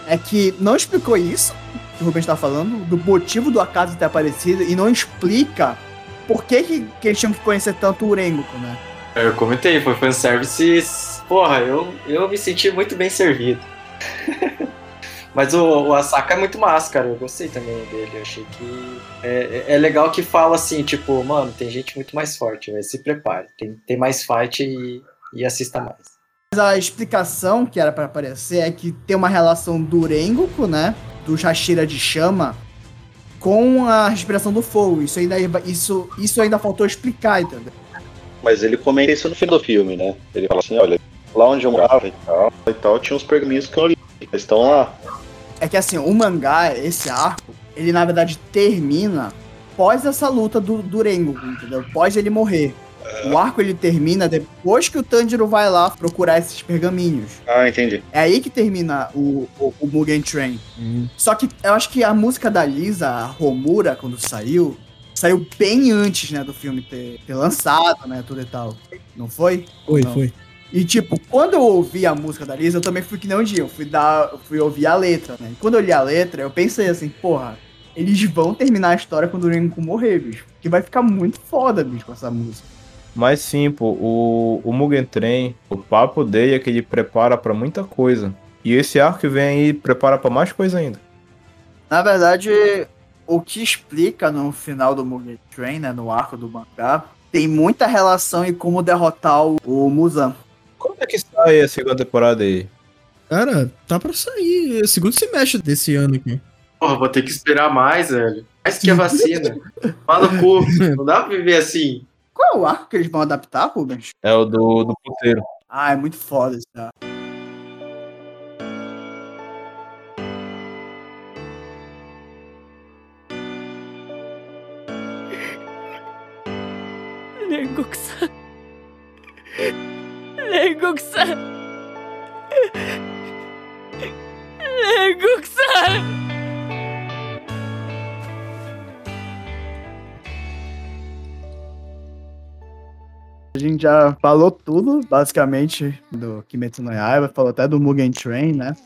É que não explicou isso, que o Rubens tá falando, do motivo do acaso ter aparecido, e não explica por que, que, que eles tinham que conhecer tanto o Rengoku, né? Eu comentei, foi fanservice. Porra, eu, eu me senti muito bem servido. Mas o, o Asaka é muito massa, cara. Eu gostei também dele. Eu achei que. É, é legal que fala assim, tipo, mano, tem gente muito mais forte, velho. Se prepare. Tem, tem mais fight e, e assista mais. Mas a explicação que era pra aparecer é que tem uma relação do Rengoku, né? Do Hashira de chama com a respiração do fogo. Isso ainda, isso, isso ainda faltou explicar, entendeu? Mas ele comenta isso no final do filme, né? Ele fala assim, olha, lá onde eu morava e tal, e tal tinha uns pergaminhos que eu li. Eles estão lá. É que assim, o mangá, esse arco, ele na verdade termina pós essa luta do, do Rengoku, entendeu? Pós ele morrer. O arco ele termina depois que o Tanjiro vai lá procurar esses pergaminhos. Ah, entendi. É aí que termina o, o, o Mugen Train. Só que eu acho que a música da Lisa, a Romura, quando saiu, saiu bem antes, né, do filme ter, ter lançado, né, tudo e tal. Não foi? Foi, Não. foi. E tipo, quando eu ouvi a música da Lisa, eu também fui que nem um dia, eu fui dar, eu fui ouvir a letra, né? E quando eu li a letra, eu pensei assim, porra, eles vão terminar a história quando o Rengoku morrer, bicho. Que vai ficar muito foda, bicho, com essa música. Mas sim, pô, o, o Mugen Train, o papo dele é que ele prepara pra muita coisa. E esse arco que vem aí prepara pra mais coisa ainda. Na verdade, o que explica no final do Mugen Train, né, no arco do mangá, tem muita relação em como derrotar o, o Muzan. Quando é que sai a segunda temporada aí? Cara, tá pra sair. é Segundo semestre desse ano aqui. Porra, vou ter que esperar mais, velho. Mais que a vacina. Fala no cu. Não dá pra viver assim. Qual é o arco que eles vão adaptar, Rubens? É o do, do puteiro. Ah, é muito foda isso, cara. Lengoku-san. Lengoku-san. Lengoku-san. A gente já falou tudo, basicamente, do Kimetsu no Yaiba, falou até do Mugen Train, né?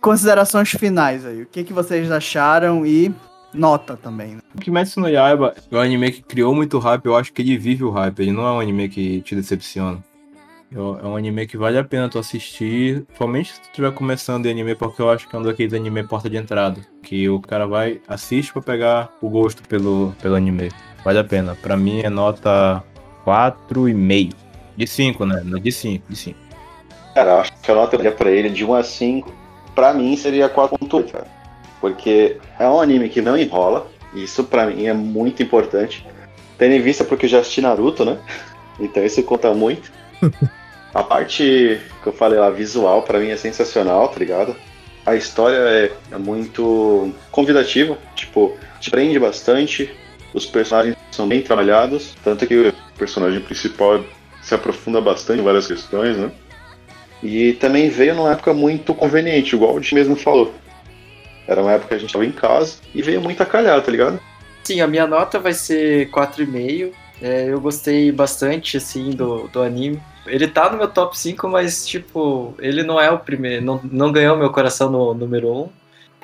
Considerações finais aí, o que, que vocês acharam e nota também, né? O Kimetsu no Yaiba é um anime que criou muito hype, eu acho que ele vive o hype, ele não é um anime que te decepciona. É um anime que vale a pena tu assistir, principalmente se tu estiver começando de anime, porque eu acho que é um daqueles anime porta de entrada, que o cara vai, assiste pra pegar o gosto pelo, pelo anime. Vale a pena. Pra mim é nota 4,5. De 5, né? De 5, de 5. Cara, eu acho que a nota eu daria pra ele de 1 a 5, pra mim seria 4.8, cara. Porque é um anime que não enrola, isso pra mim é muito importante. Tendo em vista porque eu já assisti Naruto, né? Então isso conta muito. A parte que eu falei lá, visual, pra mim é sensacional, tá ligado? A história é, é muito convidativa, tipo, te prende bastante, os personagens são bem trabalhados, tanto que personagem principal se aprofunda bastante em várias questões, né? E também veio numa época muito conveniente, igual o Jim mesmo falou. Era uma época que a gente tava em casa e veio muito a calhar, tá ligado? Sim, a minha nota vai ser 4,5. É, eu gostei bastante, assim, do, do anime. Ele tá no meu top 5, mas, tipo, ele não é o primeiro. Não, não ganhou meu coração no número 1.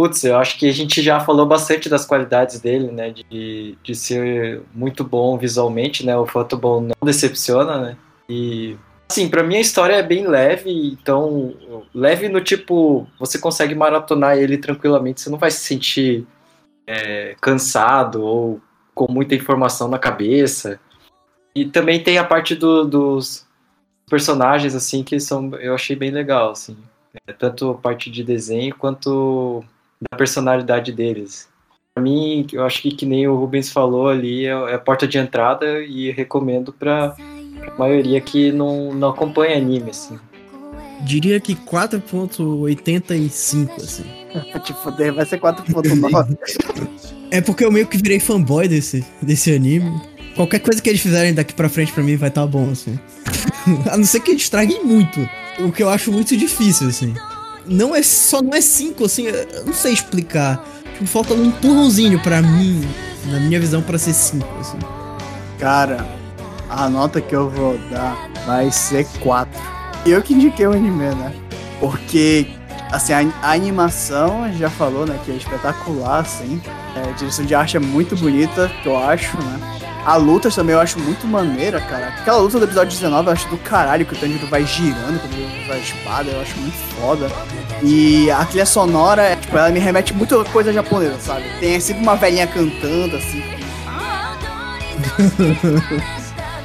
Putz, eu acho que a gente já falou bastante das qualidades dele, né? De, de ser muito bom visualmente, né? O Photoball não decepciona, né? E, assim, pra mim a história é bem leve, então, leve no tipo, você consegue maratonar ele tranquilamente, você não vai se sentir é, cansado ou com muita informação na cabeça. E também tem a parte do- dos personagens, assim, que são, eu achei bem legal, assim. É, tanto a parte de desenho quanto da personalidade deles. Pra mim, eu acho que que nem o Rubens falou ali, é é a porta de entrada e recomendo pra, pra maioria que não, não acompanha anime, assim. Diria que 4.85, assim. Te fuder, vai ser 4.9. É porque eu meio que virei fanboy desse, desse anime. Qualquer coisa que eles fizerem daqui pra frente pra mim vai estar bom, assim. A não ser que eles estraguem muito. O que eu acho muito difícil, assim. Não é só, não é 5, assim, eu não sei explicar. Tipo, falta um empurrãozinho pra mim, na minha visão, pra ser 5, assim. Cara, a nota que eu vou dar vai ser 4. Eu que indiquei o anime, né? Porque, assim, a, a animação, já falou, né, que é espetacular, assim. É, a direção de arte é muito bonita, que eu acho, né? A luta também eu acho muito maneira, cara. Aquela luta do episódio 19 eu acho do caralho, que o Tanjiro vai girando quando ele a espada, eu acho muito foda. E a trilha sonora, é, tipo, ela me remete muito a coisa japonesa, sabe? Tem sempre uma velhinha cantando, assim,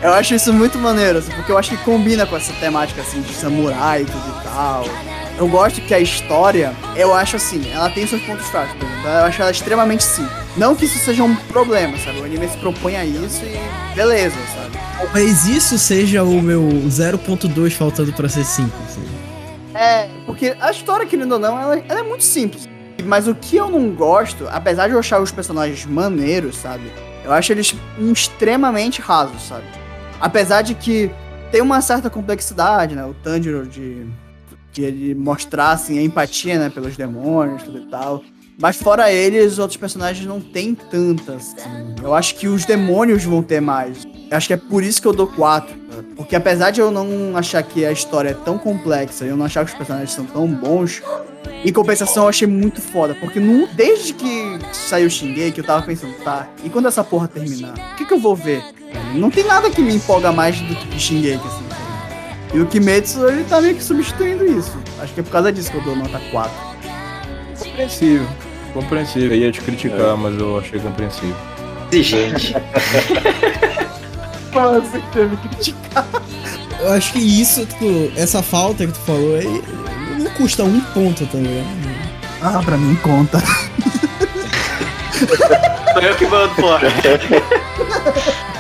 Eu acho isso muito maneiro, assim, porque eu acho que combina com essa temática assim de samurai e tudo e tal. Eu gosto que a história, eu acho assim, ela tem seus pontos fracos, por exemplo. Eu acho ela extremamente simples. Não que isso seja um problema, sabe? O anime se propõe a isso e beleza, sabe? Talvez isso seja o meu 0.2 faltando pra ser 5, assim. É, porque a história, querendo ou não, ela, ela é muito simples. Mas o que eu não gosto, apesar de eu achar os personagens maneiros, sabe? Eu acho eles um, extremamente rasos, sabe? Apesar de que tem uma certa complexidade, né? O Tanjiro de, de ele mostrar, assim, a empatia, né? Pelos demônios, tudo e tal. Mas fora eles, os outros personagens não tem tantas. Assim. Eu acho que os demônios vão ter mais. Eu acho que é por isso que eu dou 4. Porque apesar de eu não achar que a história é tão complexa eu não achar que os personagens são tão bons, em compensação eu achei muito foda. Porque desde que saiu o Shingeki, eu tava pensando, tá, e quando essa porra terminar? O que, que eu vou ver? Não tem nada que me empolga mais do que Shingeki, assim. sabe? E o Kimetsu, ele tá meio que substituindo isso. Acho que é por causa disso que eu dou nota 4. Compreensível. Compreensível. Eu ia te criticar, mas eu achei compreensível. Exigente. Que teve que criticar. Eu acho que isso, tipo, essa falta que tu falou aí, não custa um ponto, tá ligado? Ah, pra mim conta. Sou eu que mando, porra.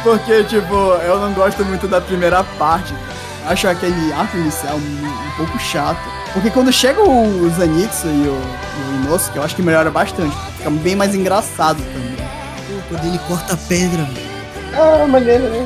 Porque, tipo, eu não gosto muito da primeira parte. Acho aquele arco inicial um, um pouco chato. Porque quando chega o Zanitsu e o, o Inosuke, que eu acho que melhora bastante. Fica bem mais engraçado também. Pô, quando ele corta a pedra. Ah, maneiro, né?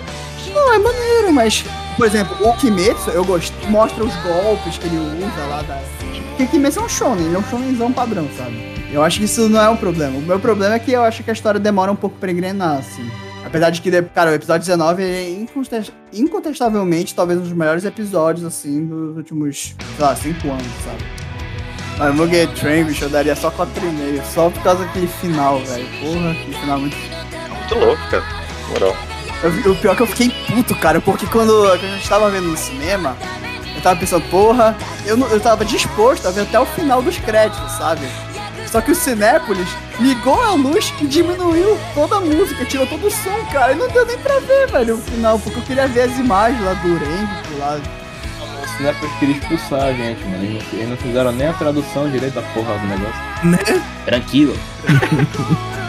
Não, é maneiro, mas. Por exemplo, o Kimetsu, eu gosto. Mostra os golpes que ele usa lá da. Porque Kimetsu é um shonen, ele é um shonenzão padrão, sabe? Eu acho que isso não é um problema. O meu problema é que eu acho que a história demora um pouco pra engrenar, assim. Apesar de que, cara, o episódio 19 é incontest- incontestavelmente talvez um dos melhores episódios, assim, dos últimos, sei lá, 5 anos, sabe? Mas Mugen Train, bicho, eu daria só 4,5, só por causa daquele final, velho. Porra, aquele final muito Muito louco, cara. Moral. eu, o pior é que eu fiquei puto, cara, porque quando, quando a gente tava vendo no cinema, eu tava pensando, porra, eu, não- eu tava disposto a ver até o final dos créditos, sabe? Só que o Cinépolis ligou a luz e diminuiu toda a música, tirou todo o som, cara, e não deu nem pra ver, velho, o final, porque eu queria ver as imagens lá do Rengo, lá. O Cinepolis queria expulsar a gente, mano. Eles não, eles não fizeram nem a tradução direito da porra do negócio. Né? Tranquilo.